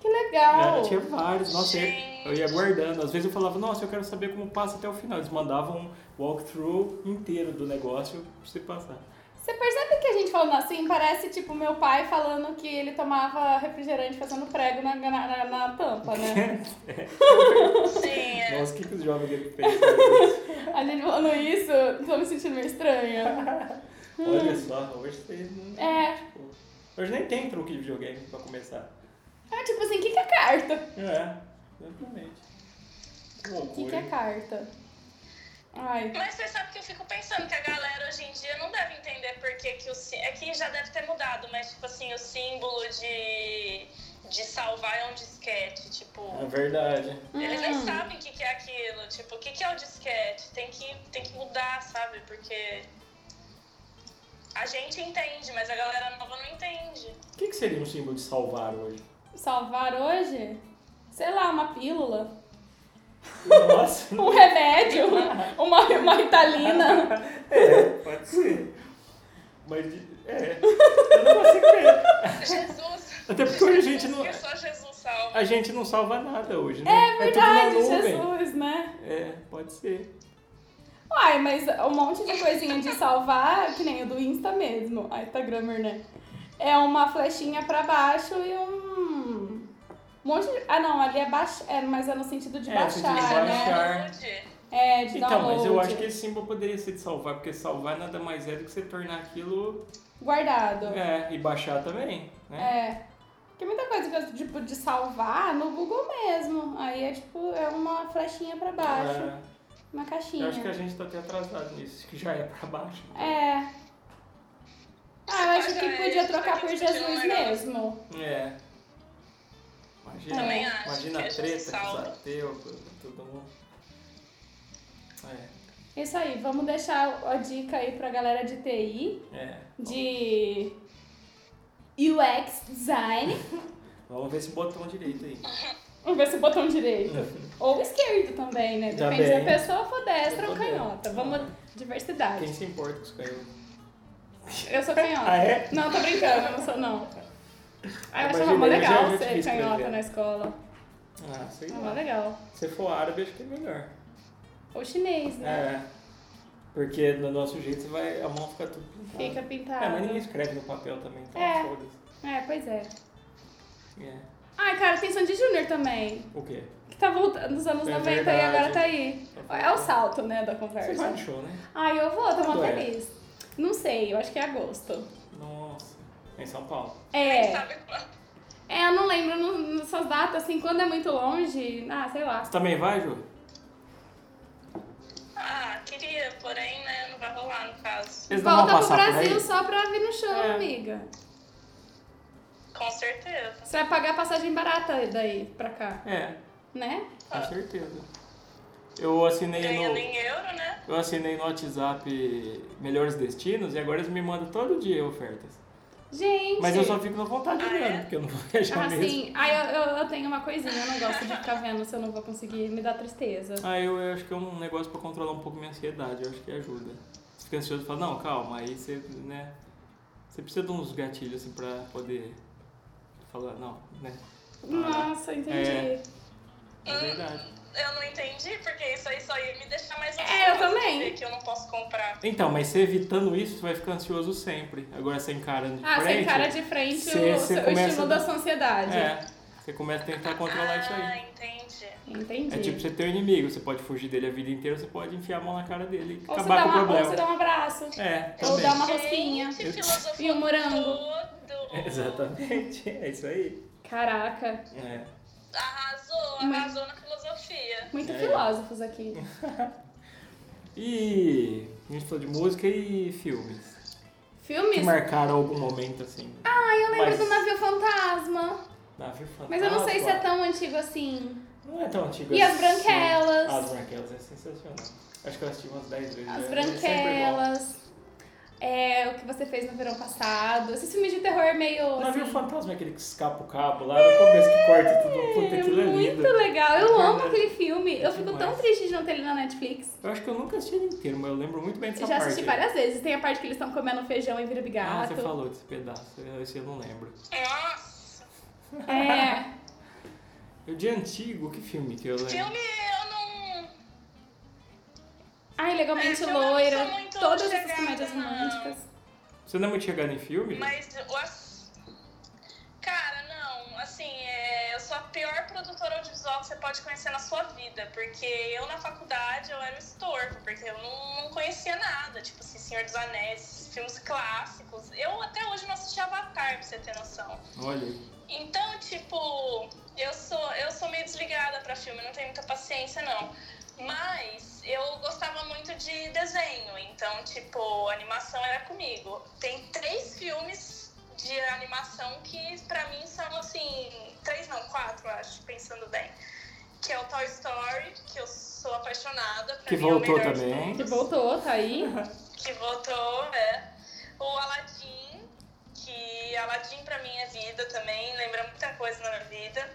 Que legal! Era, tinha vários, nossa, eu, eu ia guardando. Às vezes eu falava, nossa, eu quero saber como passa até o final. Eles mandavam um walkthrough inteiro do negócio pra você passar. Você percebe que a gente falando assim parece tipo meu pai falando que ele tomava refrigerante fazendo prego na, na, na- na tampa, né? Sim, é. Nossa, o que, que os jovens ele fez? A gente falando isso, tô me sentindo meio estranha. Olha só, hoje você não. É. tipo, Hoje nem tem truque de videogame pra começar. É tipo assim, o que, que é carta? É, exatamente. Que O que, que é carta? Ai. Mas você sabe que eu fico pensando que a galera hoje em dia não deve entender por que, que o sí- É que já deve ter mudado, mas tipo assim, o símbolo de, de salvar é um disquete. Tipo, É verdade. eles nem Hum. sabem o que, que é aquilo. Tipo, o que, que é o disquete? Tem que, tem que mudar, sabe? Porque a gente entende, mas a galera nova não entende. O que, que seria um símbolo de salvar hoje? Salvar hoje? Sei lá, uma pílula. Nossa. Um remédio. uma, uma ritalina. É, pode ser. Mas, é. Eu não consigo ver. Jesus! Até porque hoje a gente não-. A gente não salva nada hoje, né? É verdade, tudo na nuvem. Jesus, né? É, pode ser. Uai, mas um monte de coisinha de salvar, que nem o do Insta mesmo, a Instagrammer, né? É uma flechinha pra baixo e um monte de... Ah, não, ali é baixar, é, mas é no sentido de É, sentido de baixar, né? baixar. Download. É, de Então, download. mas eu acho que esse símbolo poderia ser de salvar, porque salvar nada mais é do que você tornar aquilo. Guardado. É, e baixar também, né? É. Porque muita coisa que eu, tipo, de salvar no Google mesmo. Aí é tipo, é uma flechinha pra baixo, É, uma caixinha. eu acho que a gente tá até atrasado nisso, que já é pra baixo. É. Ah, eu acho que Mas, podia é, trocar por Jesus um negócio. mesmo. É. Imagina, Também acho imagina que a treta com todo mundo. É, Isso aí, vamos deixar a dica aí pra galera de TI, é. de UX design. Vamos ver esse botão direito aí. Vamos ver se o botão direito. Ou esquerdo também, né? Depende se a pessoa for destra ou canhota. Vamos, diversidade. Quem se importa com os canhotos? Eu sou canhota. Ah, é? Não, tô brincando, eu não sou não. Ah, eu achava mó legal ser canhota na escola. Ah, sei mó lá. legal. Se for árabe, acho que é melhor. Ou chinês, né? É. Porque do nosso jeito você vai, a mão fica tudo pintada. Fica pintado. É, mas ninguém escreve no papel também, então É. foda-se. É, pois é. É. Ai, cara, tem Sandy Júnior também. O quê? Que tá voltando nos anos É 90 e verdade. agora tá aí. Tá É o salto, né, da Você conversa. vai no show, né? Ai, eu vou, tô Quando muito é? feliz. Não sei, eu acho que é agosto. Em São Paulo. É. Sabe quando? É, eu não lembro no- nessas datas, assim, quando é muito longe. Ah, sei lá. Você também vai, Ju? Ah, queria, porém, né, não vai rolar no caso. Eles Volta pro Brasil só pra vir no show, É. amiga. Com certeza. Você vai pagar passagem barata daí pra cá, É, né? com certeza. Eu assinei Ganhando no, em euro, né? eu assinei no WhatsApp Melhores Destinos e agora eles me mandam todo dia ofertas. Gente. Mas eu só fico na vontade de Ah, ver, é? porque eu não vou viajar Ah, mesmo. sim. Ah, eu, eu, eu tenho uma coisinha, eu não gosto de ficar vendo se eu não vou conseguir, me dá tristeza. Ah, eu, eu acho que é um negócio pra controlar um pouco minha ansiedade, eu acho que ajuda. Você fica ansioso e fala, não, calma, aí você, né, você precisa de uns gatilhos assim pra poder falar, não, né, Nossa, entendi. É. é verdade. Eu não entendi, porque isso aí só ia me deixar mais É, eu também. que eu não posso comprar. Então, mas você evitando isso, você vai ficar ansioso sempre. Agora você encarando de Ah, frente... você encara de frente cê- o, cê o começa estímulo da sua ansiedade. É, você começa a tentar controlar isso Ah, aí. entendi. Entendi. É tipo você ter um inimigo, você pode fugir dele a vida inteira, você pode enfiar a mão na cara dele e ou, você acabar dá com o uma, ou problema. você dá um abraço. É, Ou dá uma rosquinha. Gente, Eu- E o morango. tudo. Exatamente, é isso aí. Caraca, É. Arrasou, arrasou. Muito É. filósofos aqui. E a gente falou de música e filmes. Que Filmes? marcaram algum momento assim. Ah, eu lembro Mas- do Navio Fantasma. Navio Fantasma. Mas eu não sei se é tão antigo assim. Não é tão antigo E as assim. Branquelas. As Branquelas é sensacional. Acho que eu assisti umas 10 vezes. As é- é bom. Branquelas. É, o que você fez no verão passado. Esses filmes de terror meio. O navio assim, fantasma é aquele que escapa o cabo lá no começo que corta tudo. Puta, É aquilo é muito lindo. legal. Eu amo Verdade. aquele filme. Eu fico tão triste de não ter ele na Netflix. Eu acho que eu nunca assisti ele inteiro, mas eu lembro muito bem dessa Eu já parte. assisti várias vezes. Tem a parte que eles estão comendo feijão e vira Ah, bigato. você falou desse pedaço. Esse eu não lembro. Nossa, É. Eu de antigo, que filme que eu lembro? filme. Ai, legalmente É, loira. muito Todas essas chegada, comédias não. românticas. Você não é muito chegado em filme? Mas o ass- Cara, não, assim, é, eu sou a pior produtora audiovisual que você pode conhecer na sua vida, porque eu na faculdade eu era um estorvo, porque eu não, não conhecia nada, tipo assim, Senhor dos Anéis, filmes clássicos. Eu até hoje não assisti Avatar, pra você ter noção. Olha. Então, tipo, eu sou, eu sou meio desligada pra filme, não tenho muita paciência, não. Mas eu gostava muito de desenho, então, tipo, animação era comigo. Tem três filmes de animação que pra mim são assim. Três não, quatro, acho, pensando bem. Que é o Toy Story, que eu sou apaixonada. Pra Que mim é o voltou melhor de também. Que voltou, tá aí. Que voltou, é. O Aladdin, que Aladdin pra mim é vida também, lembra muita coisa na minha vida.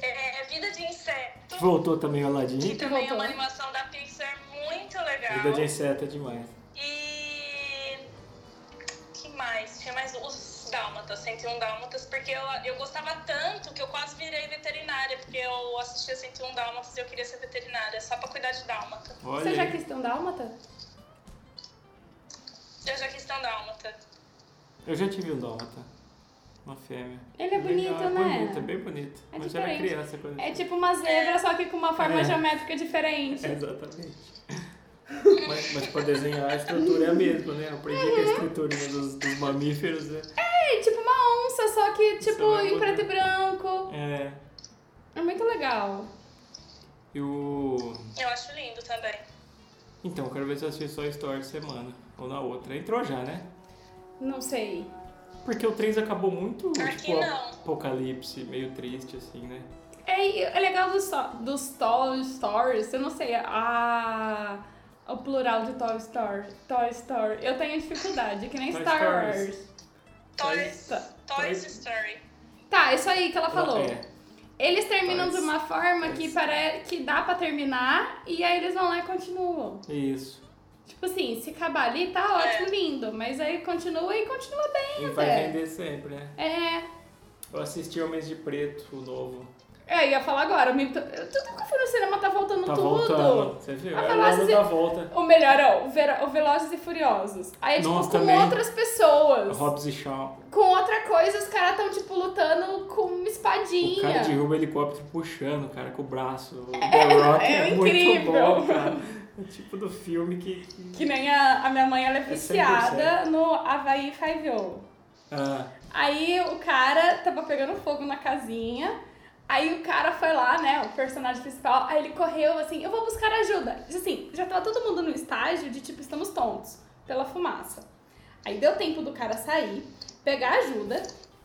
É Vida de Inseto, Que voltou também o que Aladdin. também é voltou. uma animação da Pixar muito legal. Vida de inseto é demais. E. que mais? Tinha mais os Dálmatas, 101 Dálmatas, porque eu, eu gostava tanto que eu quase virei veterinária, porque eu assistia 101 Dálmatas e eu queria ser veterinária, só pra cuidar de Dálmata. Olha Você já quis ter um dálmata? Eu já quis ter um Dálmata. Eu já tive um dálmata. Uma fêmea. Ele é bonito, Legal, né? Bonito, é bem bonito. É Mas eu era diferente. criança quando É tipo uma zebra, só que com uma forma É. geométrica diferente. Exatamente. mas, mas pra desenhar a estrutura é a mesma, né? Eu aprendi que a estruturinha dos, dos mamíferos é. É tipo uma onça, só que tipo é em preto e branco. É. É muito legal. E o. Eu acho lindo também. Então, quero ver se eu assisto só a história de semana. Ou na outra. Entrou já, né? Não sei. Porque o 3 acabou muito, Aqui tipo, não. apocalipse, meio triste, assim, né? É, é legal dos, dos Toy Stories, eu não sei, a, o plural de Toy Story. Toy Story. Eu tenho dificuldade, que nem Toy Star Stories. Wars. Toys, Tá. Toys Toys- Story. Tá, isso aí que ela falou. É. Eles terminam Toys. de uma forma que, Toys. pare... que dá pra terminar e aí eles vão lá e continuam. Isso. Tipo assim, se acabar ali, tá ótimo, lindo. Mas aí continua e continua bem E vai até. vender sempre, né? É. Eu assisti Homens de Preto, o novo. É, ia falar agora, o eu- Tudo que eu fui no cinema tá voltando Tá tudo. voltando. Você viu? Ah, É o Velozes e- da volta. O melhor é o, Ver- o Velozes e Furiosos. Aí, tipo, Nossa, com também. outras pessoas. Hobbs e Shaw. Com outra coisa, os caras tão, tipo, lutando com uma O espadinha. cara derruba o helicóptero puxando o cara com o braço. O The Rock é, é muito incrível. bom, cara. É o tipo do filme que... que- Que nem a, a minha mãe, ela é É 100%. viciada no Havaí Five-O. Ah, Aí o cara tava pegando fogo na casinha. Aí o cara foi lá, né, o personagem principal, aí ele correu assim, eu vou buscar ajuda. Assim, já tava todo mundo no estágio de tipo, estamos tontos pela fumaça. Aí deu tempo do cara sair, pegar ajuda,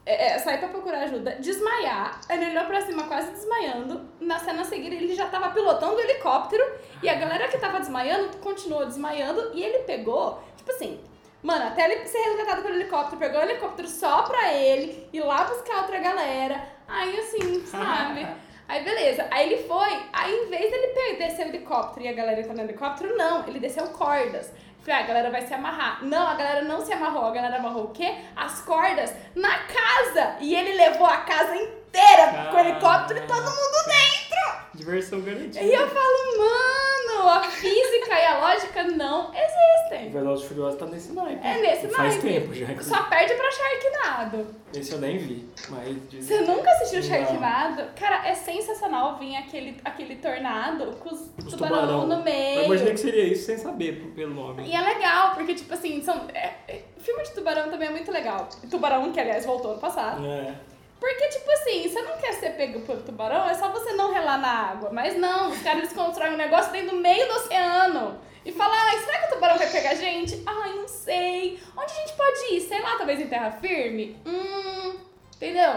é, é, sair pra procurar ajuda, desmaiar. Ele olhou pra cima quase desmaiando. Na cena seguinte ele já tava pilotando o helicóptero e a galera que tava desmaiando continuou desmaiando e ele pegou, tipo assim, Mano, até ele ser resgatado pelo helicóptero, pegou o helicóptero só pra ele, ir lá buscar outra galera. Aí assim, sabe? Aí beleza. Aí ele foi, aí em vez dele descer o helicóptero e a galera entrar no helicóptero, não, ele desceu cordas. Falei, ah, a galera vai se amarrar. Não, a galera não se amarrou. A galera amarrou o quê? As cordas na casa. E ele levou a casa inteira com o helicóptero e todo mundo dentro. Diversão garantida. E eu falo, mano, a física e a lógica não existem. Velozes e Furiosos tá nesse naipe. É nesse Faz naipe. tempo já. Só perde pra Sharknado. Esse eu nem vi, mas... Você nunca assistiu. Sharknado? Cara, é sensacional vir aquele, aquele tornado com os, Os tubarão tubarão. no Eu meio. imaginei que seria isso sem saber pelo nome. E é legal, porque, tipo assim, são. é- é- filme de tubarão também é muito legal. Tubarão, que aliás voltou no passado. É. Porque, tipo assim, você não quer ser pego pelo tubarão, é só você não relar na água. Mas não, os caras eles constroem um negócio dentro do meio do oceano. E falam, ai, será que o tubarão vai pegar a gente? Ai, não sei. Onde a gente pode ir? Sei lá, talvez em terra firme? Hum. Entendeu?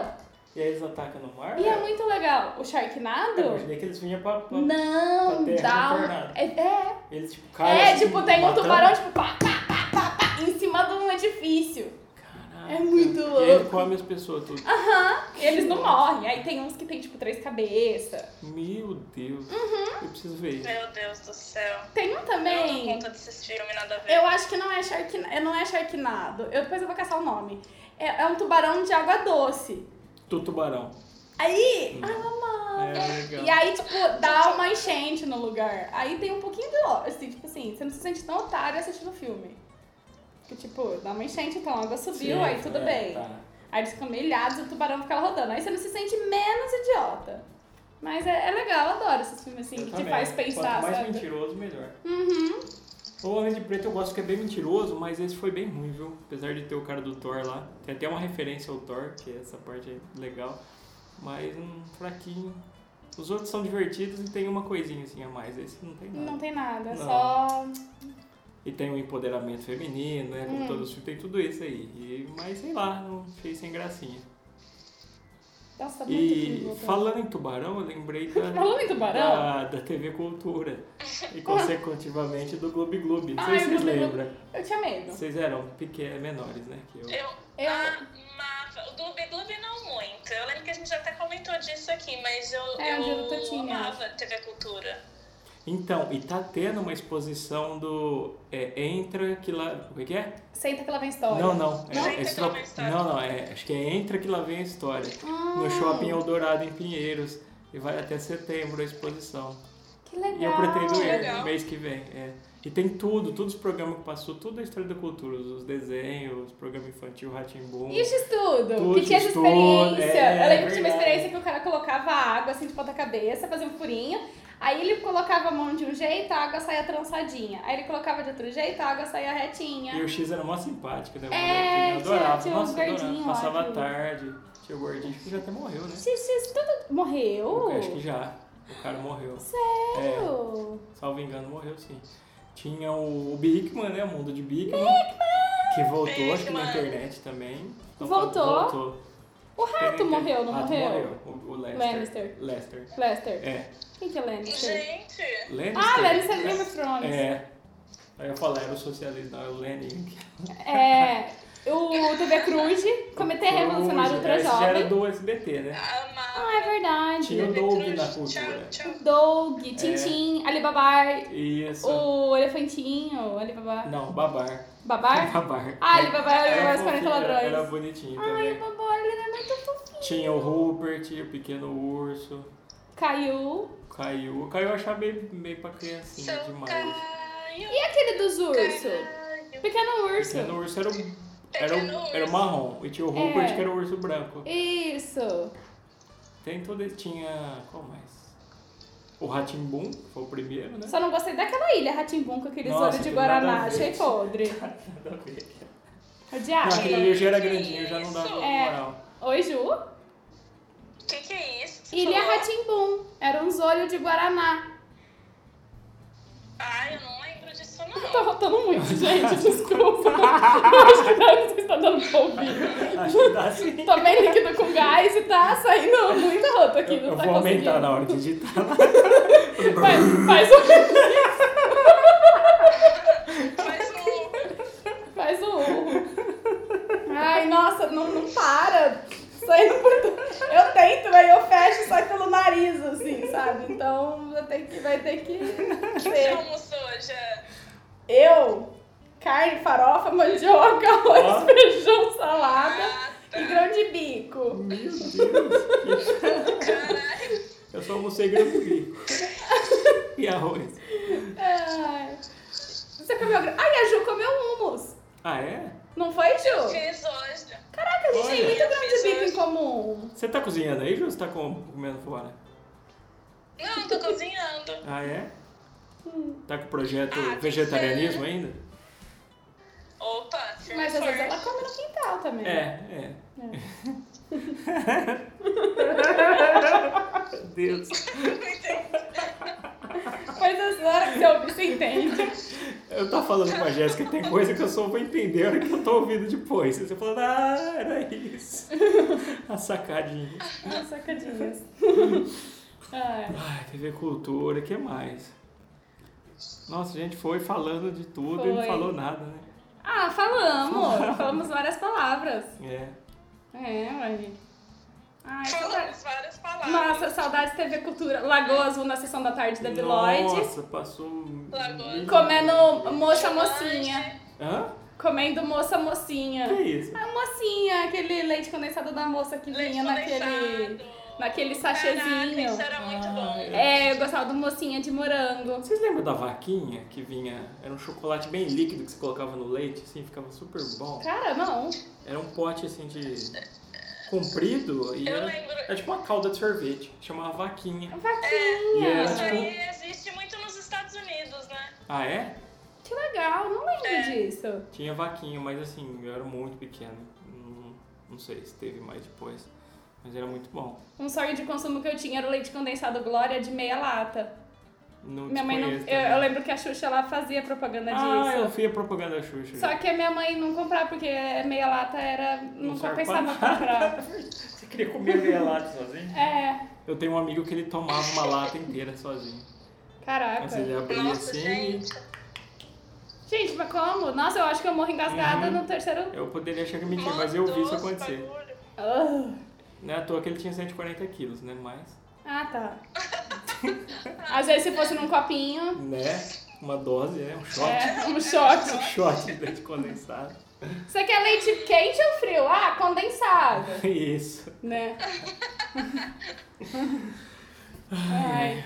E aí eles atacam no mar? E é muito legal. O Sharknado. Eu imaginei que eles vinham pra... pra... Não, pra dá um. É, é, Eles tipo caem é, assim, tipo, tem um tubarão, tipo, pá, pá, pá, pá, pá, em cima de um edifício. Caraca. É muito E aí ele louco. come as pessoas tudo. Aham, e eles não morrem. Aí tem uns que tem, tipo, três cabeças. Meu Deus. Uhum. Eu preciso ver isso. Meu Deus do céu. Tem um Eu não também. conta desses filmes, nada a ver. Eu acho que não é, sharkna, não é Sharknado. Eu, depois eu vou caçar o nome. É, é um tubarão de água doce. Tu tubarão. Aí. Hum. Ai, mamãe. É legal. E aí, tipo, dá uma enchente no lugar. Aí tem um pouquinho de ó, assim, tipo assim, você não se sente tão otário assistindo o filme. Que, tipo, dá uma enchente, então a água subiu, Sim, aí tudo é, bem. tá. Aí eles ficam meio ilhados e o tubarão fica lá rodando. Aí você não se sente menos idiota. Mas é, é legal, eu adoro esses filmes assim, Eu que te também. faz pensar, Quanto mais sabe? mentiroso, melhor. Uhum. O Homem de Preto eu gosto que é bem mentiroso, mas esse foi bem ruim, viu? Apesar de ter o cara do Thor lá. Tem até uma referência ao Thor, que é essa parte é legal. Mas um fraquinho. Os outros são divertidos e tem uma coisinha assim a mais. Esse não tem nada. Não tem nada, é Não. só. E tem o empoderamento feminino, né? Como Hum. todos os filmes, tem tudo isso aí. E, mas sei lá, não achei sem gracinha. Nossa, muito E falando em tubarão, eu lembrei da, Falando em tubarão? da, da TV Cultura. E consecutivamente do Globo Globo. Não sei se vocês Globo Globo. lembram. Eu tinha medo. Vocês eram pequenos, menores, né? Que eu. Eu, Eu- amava. O Gloob Gloob não muito. Eu lembro que a gente até comentou disso aqui, mas eu, É, eu eu amava TV Cultura. Então, e tá tendo uma exposição do é, Entra que lá. O que que é? Senta que lá vem história. Não, não. É, Não, é Entra que lá vem história. não, não. É, acho que é Entra que lá vem a história. Ah, No Shopping Eldorado, em Pinheiros. E vai até setembro a exposição. Que legal. E eu pretendo ir Legal. no mês que vem. É. E tem tudo, todos os programas que passou, tudo a história da cultura, os desenhos, os programas infantil, Ratimbum. E o X-Tudo? Tudo, Que tinha essa experiência. é, eu lembro que tinha uma experiência que o cara colocava água assim de ponta cabeça, fazia um furinho. Aí ele colocava a mão de um jeito, a água saía trançadinha. Aí ele colocava de outro jeito, a água saía retinha. E o X era mó simpático, né? É, eu adorava. tinha- tinha Nossa, gordinhos lá Passava a tarde. Tinha o gordinho, acho que já até morreu, né? X-Tudo morreu? Eu acho que já. O cara morreu. É, Sério? salvo engano, morreu sim. Tinha o, o Bigman, né? O mundo de Bigman. Que voltou, acho que na Bigman. internet também. Então, Voltou? Voltou. O rato Tem- morreu, não Rato morreu? morreu. O, o Lester. Lannister. Lester. Lester. É. Quem que é Lannister? Gente, Lannister. Ah, Lannister de Game of Thrones. É. Aí eu falei, era o socialista, não, é o Lenin. É. O TV Cruz, Comitê Revolucionário Ultra Esse já era do SBT, né? amava. Ah, é verdade. Tinha o Doug na cultura. Tchau, tchau. Doug, Tintin, Alibaba, Isso. o elefantinho, Alibaba. Não, Babar. Babar? Babar. Ah, Era os 40 fofinho, ladrões. Era bonitinho Ai, também. o Babá, ele é muito fofinho. Tinha o Rupert, o Pequeno Urso, Caiu. Caiu. O Caiu eu achava meio, meio pra criancinha demais. Caio, E aquele dos ursos? Pequeno urso. Pequeno Urso era o, era o, era o marrom. E tinha o Rupert, É. que era o urso branco. Isso. Tem todo. Tinha. Qual mais? O Ratimbum, que foi o primeiro, né? Só não gostei daquela ilha Ratimbum com aqueles Nossa, olhos de Guaraná. Achei podre. Nada a ver. Odiava. Não, aquele ali já era grandinho, já não dava. É. moral. Oi, Ju. O que, que é isso? você Ilha? Ratimbum. Era uns olhos de Guaraná. Ai, eu não Tá rotando muito, gente. Desculpa. Eu acho que se tá dando pra ouvir. Acho que dá sim. Tomei líquido com gás e tá saindo muito roto aqui. Eu, Não eu tá vou aumentar na hora de editar. Faz, faz um. Mas o... Faz um. Ai, nossa, não, não para. Saindo por. Eu tento, aí eu fecho e sai pelo nariz, assim, sabe? Então eu tenho que, vai ter que O que você almoçou já? Eu, carne, farofa, mandioca, arroz, Ó. feijão, salada Ah, tá. e grão de bico. Meu Deus. Caralho. Eu só almocei grão de bico. E arroz. Ai. Você comeu. gra- Ai, a Ju comeu hummus. Ah, é? Não foi, Ju? fiz hoje. Caraca, a gente tem muito grão de bico em hoje. comum. Você tá cozinhando aí, Ju? ou Você tá com- comendo fora? Não, tô cozinhando. Ah, é? Tá com o projeto Ah, vegetarianismo ainda? Opa, firme Mas às vezes ela come no quintal também. É, é. Meu Deus. Coisas na hora que você ouve, você entende. Eu tava falando com a Jéssica, tem coisa que eu só vou entender a hora que eu tô ouvindo depois. Você falando, ah, era isso. A sacadinha. Ah, sacadinhas. Ai. Ai, TV Cultura, o que mais? Nossa, a gente foi falando de tudo e não Foi. falou nada, né? Ah, falamos. Falamos várias palavras. É. É, ué. Ai, saudade. Falamos várias palavras. Nossa, saudades TV Cultura. Lagoa Azul na sessão da tarde da Deloitte. Nossa, passou... um- Lagoa. Comendo moça mocinha. Hã? Comendo moça mocinha. Que isso? A mocinha, aquele leite condensado da moça que Leite vinha condensado. naquele Caraca, sachêzinho. isso era muito bom. É, eu gostava do mocinha de morango. Vocês lembram da vaquinha que vinha... Era um chocolate bem líquido que você colocava no leite, assim, ficava super bom. Cara, não. Era um pote, assim, de... Comprido e Eu era... lembro. Era tipo uma calda de sorvete. Chamava vaquinha. E Vaquinha. era Isso tipo- aí existe muito nos Estados Unidos, né? Ah, é? Que legal, não lembro É. disso. Tinha vaquinha, mas assim, eu era muito pequeno. Não, não sei se teve mais depois. Mas era muito bom. Um sonho de consumo que eu tinha era o leite condensado Glória de meia lata. Não minha mãe não. Eu, eu lembro que a Xuxa ela fazia propaganda Ah, eu disso. fui a propaganda da Xuxa. Só que a minha mãe não comprava porque meia lata era. Não, Não compensava pra comprar. Você queria comer meia lata sozinho? É, Eu tenho um amigo que ele tomava uma lata inteira sozinho. caraca. Mas ele abria Nossa, assim gente. Gente, mas como? Nossa, eu acho que eu morro engasgada Uhum. no terceiro. eu poderia achar que mentira, mas eu vi isso acontecer. bagulho. Não é à toa que ele tinha 140 quilos, né? Mas, Ah, tá. Às vezes se fosse num copinho, né? Uma dose, né? Um shot. é um shot. Um shot de leite condensado. Você quer leite quente ou frio? Ah, condensado. Isso. Né? Ai.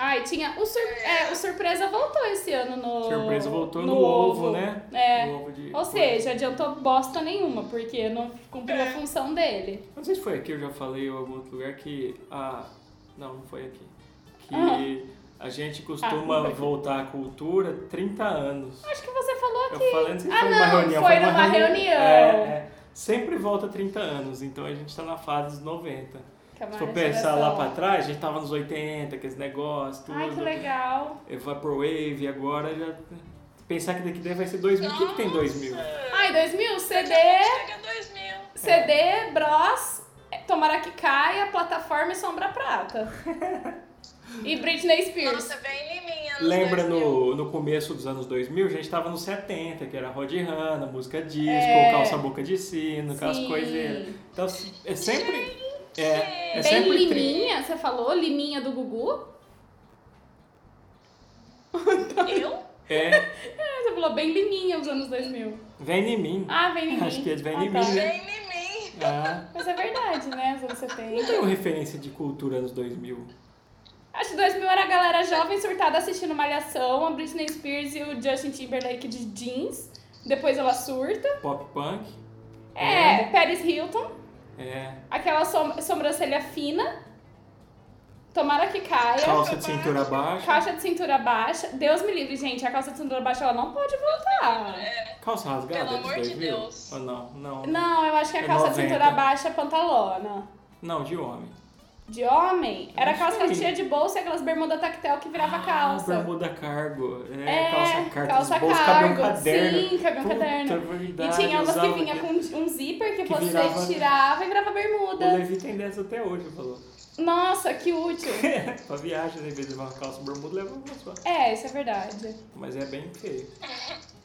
Ai, tinha. O, sur... é, o surpresa voltou esse ano no. Surpresa voltou no, ovo, né? É. No ovo de... Ou seja, adiantou bosta nenhuma, porque não cumpriu a função dele. Não sei se foi aqui, eu já falei em algum outro lugar que a. Não, não foi aqui. Que Ah. a gente Ah, costuma foi aqui. voltar à cultura 30 anos. Acho que você falou Eu aqui. falei, não sei se ah, foi não, numa reunião. foi numa numa reunião. É, é. Sempre volta 30 anos, então a gente tá na fase dos 90. É uma Se for pensar geração. lá pra trás, a gente tava nos 80, aqueles negócios, tudo. Ai, que legal. Vaporwave, agora já. Pensar que daqui daí vai ser 2000. O que, que tem 2000? Ai, 2000, CD, Chega a 2000. CD, Bros, Tomara que caia, plataforma e sombra prata. E Britney Spears. Nossa, bem liminha Lembra 2000. no, no começo dos anos 2000, a gente tava nos 70, que era Rod Hanna, música disco, É. calça boca de sino, aquelas coisas. Então é sempre. É, é tri- liminha, você falou? Liminha do Gugu? Eu? É, É, você falou bem liminha os anos 2000. vem em mim. Ah, vem em mim. Acho que é vem ah, em tá. mim, né? Bem liminha. Ah, Mas é verdade, né? Os anos não 70. tenho referência de cultura anos 2000. Acho que 2000 era a galera jovem surtada assistindo Malhação, a Britney Spears e o Justin Timberlake de jeans. Depois ela surta. Pop punk. É, Paris Hilton. É. Aquela som- sobrancelha fina. Tomara que caia. Calça de cintura baixa. Caixa de cintura baixa. Deus me livre, gente. A calça de cintura baixa ela não pode voltar. É, Calça rasgada Pelo de amor de 2000? Deus. Ou não? Não. Não, eu acho que a É calça de 90. cintura baixa é pantalona. Não, de homem. De homem, era Não calça cheia de bolsa e aquelas bermuda tactel que virava Ah, calça. bermuda cargo. É, É, calça cargo. calça os bolsos cabia um cargo, caderno. sim, cabia um Puta, caderno. verdade, E tinha umas que vinha com um zíper que, que você virava- tirava e virava O bermuda. Levi tem dessa até hoje, falou. Nossa, que útil. pra viagem, né? Em vez de levar uma calça bermuda, leva uma só. É, isso é verdade. Mas é bem feio.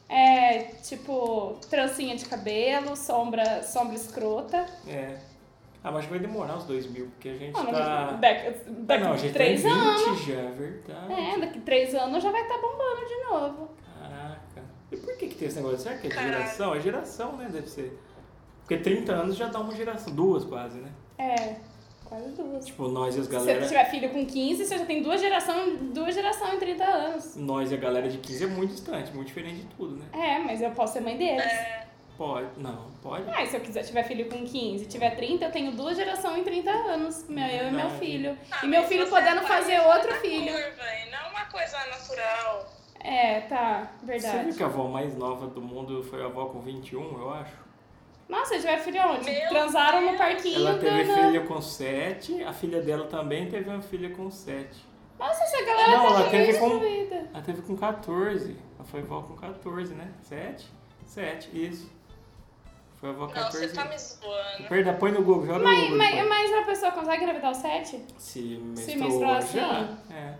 É, tipo, trancinha de cabelo, sombra, sombra escrota. É. Ah, mas vai demorar uns dois mil, porque a gente Mano, tá... daqui, Ah, daqui não, a gente três tem 20 anos. já, é verdade. É, daqui três anos já vai estar bombando de novo. Caraca. E por que que tem esse negócio? Será que é Caraca. geração? É geração, né? Deve ser. Porque 30 anos já dá uma geração. Duas quase, né? É, quase duas. Tipo, nós e as Se galera... você tiver filho com 15, você já tem duas gerações duas geração em 30 anos. Nós e a galera de 15 é muito distante, muito diferente de tudo, né? É, mas eu posso ser mãe deles. Pode. Não, pode. Ah, e se eu quiser tiver filho com 15 tiver 30, eu tenho duas gerações em 30 anos. Meu, eu e meu filho. Ah, e meu filho você podendo fazer outro da filho. Curva, e não uma coisa natural. É, tá, Você verdade. viu que a avó mais nova do mundo foi a avó com 21, eu acho? Nossa, tiver filho onde? Meu Transaram no Deus. parquinho Ela teve do- filha com 7, a filha dela também teve uma filha com 7. Nossa, essa galera Não, tá ela teve com- destruída. Ela teve com 14. Ela foi avó com 14, né? 7? 7, isso. Foi avó com Não, 14. você tá me zoando. Perdão, põe no Google, joga no Mas, Google. mas, mas a pessoa consegue engravidar o 7? Se menstruar menstruou assim? já. É.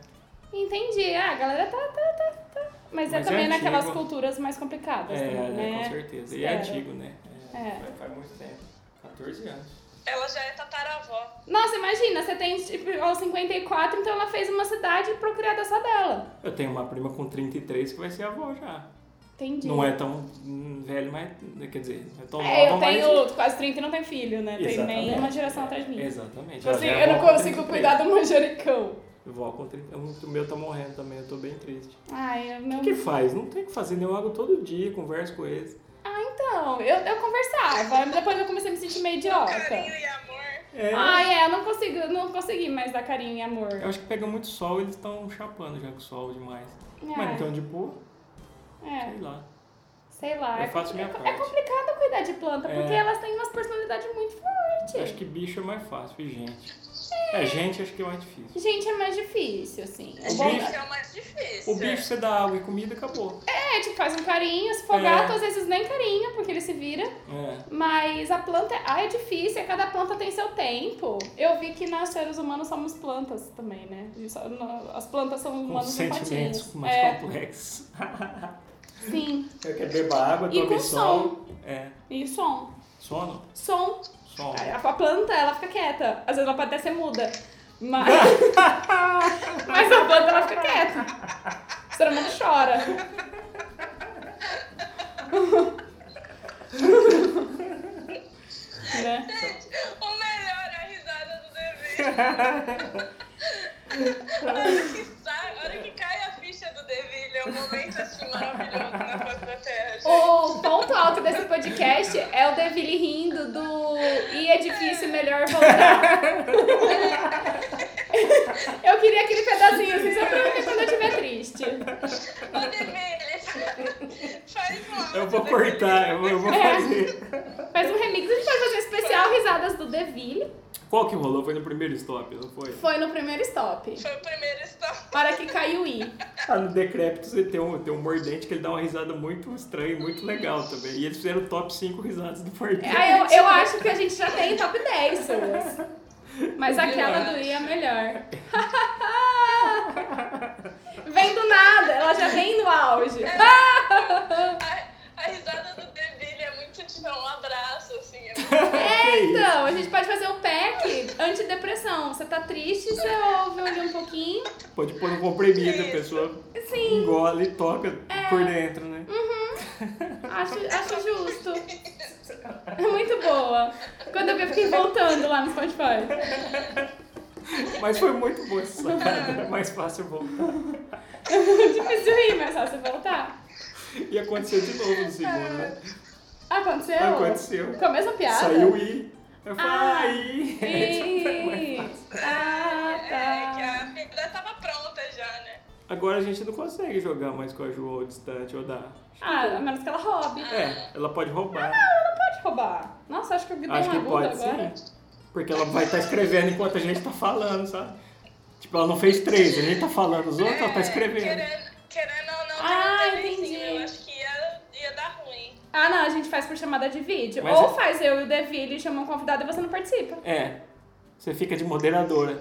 Entendi. Ah, a galera tá, tá, tá, tá. Mas, é Mas é também naquelas antigo. culturas mais complicadas É, também, né, né? com certeza. E é antigo, né? É, É. Faz, faz muito tempo. 14 anos. Ela já é tataravó. Nossa, imagina, você tem tipo, aos 54, então ela fez uma cidade procriada só dela. Eu tenho uma prima com 33 que vai ser avó já. Entendi. Não é tão velho, mas. Quer dizer, não é tão É, eu nova, mas- tenho quase 30 e não tenho filho, né? Tem Exatamente. nem uma geração atrás de mim. Exatamente. Ela assim, é eu não consigo 33. cuidar do manjericão. Vó com 30. O meu tá morrendo também, eu tô bem triste. Ai, eu O não. que, que faz? Não tem o que fazer, né? eu hago todo dia, converso com eles. Ah, então, eu, eu conversava, depois eu comecei a me sentir meio idiota. Carinho e amor. É. Ai, é, eu não consigo, eu não consegui mais dar carinho e amor. Eu acho que pega muito sol, eles estão chapando já com o sol demais. Mas É, então, tipo, é, sei lá. sei lá. Eu é, faço minha é, parte. é complicado cuidar de planta, É. porque elas têm umas personalidades muito fortes. Acho que bicho é mais fácil, e gente. É, gente acho que é mais difícil. Gente, é mais difícil, assim. O O bom- bicho- é o mais difícil. O bicho você dá água e comida acabou. É, tipo, faz um carinho. Se for É. gato, às vezes nem carinho, porque ele se vira. É. Mas a planta, ah, é difícil, e cada planta tem seu tempo. Eu vi que nós seres humanos somos plantas também, né? As plantas são Com humanos e sentimentos mais É, complexos. sim. Eu quero beber água, E com sol. É. E som. Sono? Som. Som. A, a planta, ela fica quieta. Às vezes ela pode até ser muda. Mas, mas a planta, ela fica quieta. O ser humano chora. né? O melhor é a risada do Devilho. a, hora que É um momento assim maravilhoso na face da terra. gente. O ponto alto desse podcast é o Deville rindo do e é difícil, melhor voltar. Eu queria aquele pedacinho assim só pra eu ver quando eu estiver triste. Ô faz um Eu vou cortar, eu vou, É. fazer. Faz um remix, a gente pode fazer um especial Risadas do Deville. Qual que rolou? Foi no primeiro stop, não foi? Foi no primeiro stop. Foi o primeiro stop. Hora que caiu o I. Ah, no Decrépito você tem um, tem um mordente que ele dá uma risada muito estranha e muito legal também. E eles fizeram top 5 risadas do mordente. Ah, eu, eu acho que a gente já tem top 10 suas. Mas aquela do I é a melhor. Vem do nada, ela já vem no auge. A, a risada do Devilho é muito tipo, é um abraço, assim. É muito... É, então, a gente pode fazer o pack antidepressão. Você tá triste, você ouve ali um pouquinho. Pode pôr um comprimido, a pessoa Sim, engole e toca por dentro, né? acho, acho justo. É muito boa. Quando eu vi, eu fiquei voltando lá no Spotify. Mas foi muito boa essa sacada, era mais fácil voltar. Difícil rir, mas só você voltar. E aconteceu de novo no segundo, né? Aconteceu? Aconteceu. Com a mesma piada? Saiu I. Eu falei, Ah, ah, I. E... Ah, É, que tá. já tava pronta já, né? Agora a gente não consegue jogar mais com a Ju ao distante ou dá. Ah, a menos que ela roube. É, ela pode roubar. Pode roubar. Nossa, acho que eu dei Acho uma que pode agora. sim. Porque ela vai estar escrevendo enquanto a gente tá falando, sabe? Tipo, ela não fez três, a gente tá falando os outros, ela tá escrevendo. Querendo, querendo ou não, Ah, tem Ah, não, a gente faz por chamada de vídeo. Mas Ou é- faz eu e o Deville chama um convidado e você não participa. É. Você fica de moderadora.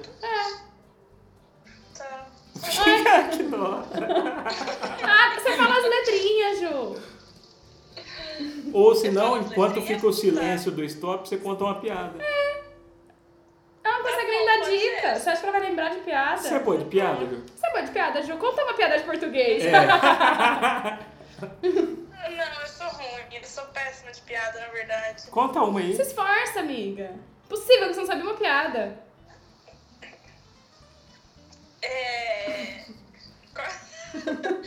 Tá. que dó. Ah, você fala as letrinhas, Ju. Ou se não, enquanto fica o silêncio do stop, você conta uma piada. Ela não consegue nem dar dica. Você acha que ela vai lembrar de piada? Você é boa de piada, Ju? Você é boa de piada, Ju? Conta uma piada de português. É. Não, eu sou ruim. Eu sou péssima de piada, na verdade. Conta uma aí. Se esforça, amiga. Possível que você não sabe uma piada. É. Qual-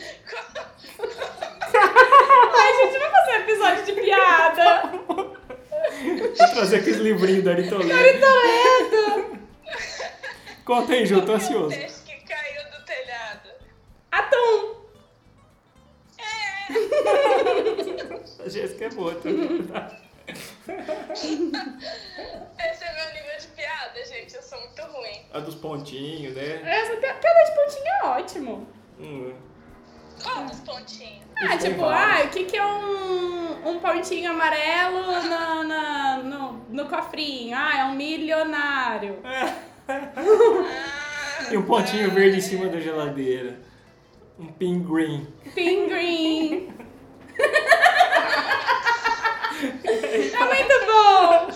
Ai, gente, vai fazer um episódio de piada. Vou trazer aqueles livrinhos da Aritolé. Toledo. Conta aí, Ju, eu tô é o ansioso. peixe que caiu do telhado? Atum. A Jéssica é boa também. Esse é meu nível de piada, gente. Eu sou muito ruim. A dos pontinhos, né? Essa pi- piada de pontinho é ótimo. Hum. Qual os pontinhos? Ah, Isso tipo, ah, o que, que é um, um pontinho amarelo na, na- no, no cofrinho? Ah, é um milionário. Ah, E um pontinho verde em cima da geladeira. Um pinguim. Pinguim. é muito bom.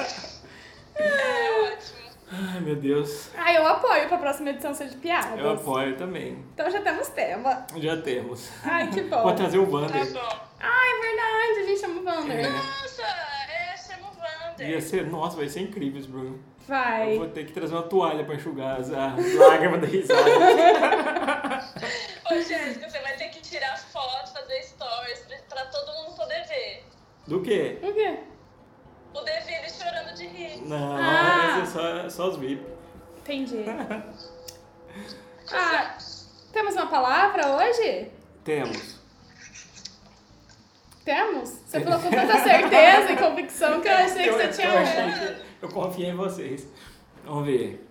é ótimo. Ai, meu Deus. Ah, eu apoio pra próxima edição ser de piadas. Eu apoio também. Então já temos tema. Já temos. Ai, que bom. Vou trazer o Tá Wander. bom. Ah, é verdade, a gente chama o Wander. É. Nossa, é, chama o Wander. Ia ser, nossa, vai ser incrível esse Bruno. Vai. Eu vou ter que trazer uma toalha pra enxugar as as lágrimas da risada. Ô, Jéssica, você vai ter que tirar foto, fazer stories pra, pra todo mundo poder ver. Do quê? O quê? O Deville chorando de rir. Não, Ah. esse é só, só os VIP. Entendi. Ah, temos uma palavra hoje? Temos. Temos? Você falou com tanta certeza e convicção que eu achei que você tinha Eu confio em vocês. Vamos ver.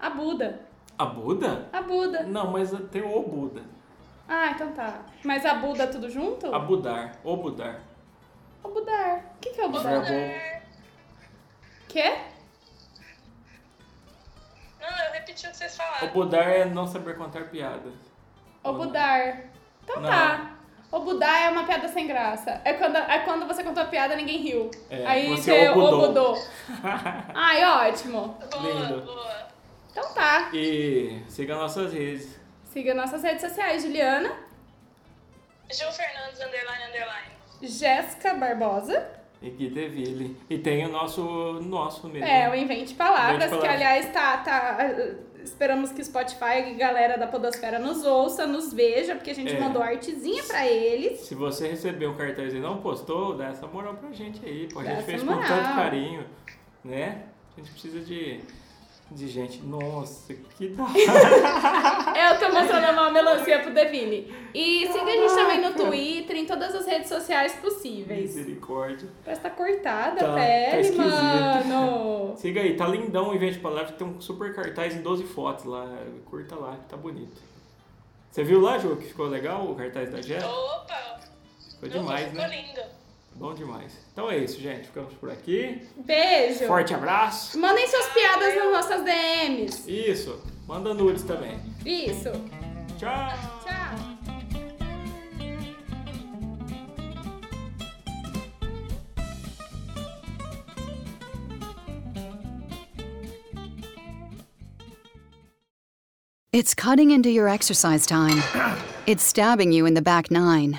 A Buda. A Buda? A Buda. Não, mas tem o Buda. Ah, então tá. Mas a Buda tudo junto? Abudar. O Budar. O Budar. O que, que é o Budar? Verbo. Quê? Não, eu repeti o que vocês O falaram. Budar é não saber contar piadas. O Budar. Então Não. tá. O Budar é uma piada sem graça. É quando, é quando você contou a piada e ninguém riu. É, Aí você você obudou. obudou. Ai, ótimo. Boa, Lindo. boa. Então tá. E siga nossas redes. Siga nossas redes sociais, Juliana, Gil Fernandes, underline, underline. Jéssica Barbosa. E Gui Deville. E tem o nosso, nosso mesmo. É, o Invente Palavras, Invente que Palavras. aliás tá, tá. Esperamos que o Spotify e galera da Podosfera nos ouça, nos veja, porque a gente É. mandou artezinha pra eles. Se você recebeu um cartaz e não postou, dá essa moral pra gente aí. Pô, a gente fez com moral. tanto carinho, né? A gente precisa de, de gente. Nossa, que da Eu tô mostrando uma melancia pro Devine. E siga a gente também no Twitter, em todas as redes sociais possíveis. misericórdia. Parece que tá cortada Tá, a tá pele, esquisito. mano. Siga aí, tá lindão o Invente Palavras, tem um super cartaz em 12 fotos lá. Curta lá, que tá bonito. Você viu lá, Ju, que ficou legal o cartaz da Jéssica? Opa! Ficou demais, ficou né? lindo. Bom demais. Então é isso, gente. Ficamos por aqui. Beijo. Forte abraço. Mandem suas piadas nas nossas DMs. Isso. Manda nudes também. Isso. Tchau. Tchau. It's cutting into your exercise time. It's stabbing you in the back nine.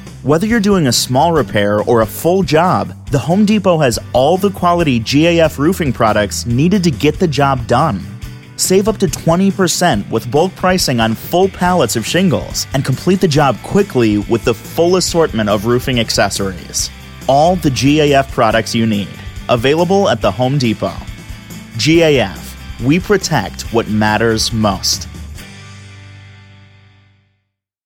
Whether you're doing a small repair or a full job, the Home Depot has all the quality GAF roofing products needed to get the job done. Save up to 20% with bulk pricing on full pallets of shingles and complete the job quickly with the full assortment of roofing accessories. All the GAF products you need, available at the Home Depot. GAF, we protect what matters most.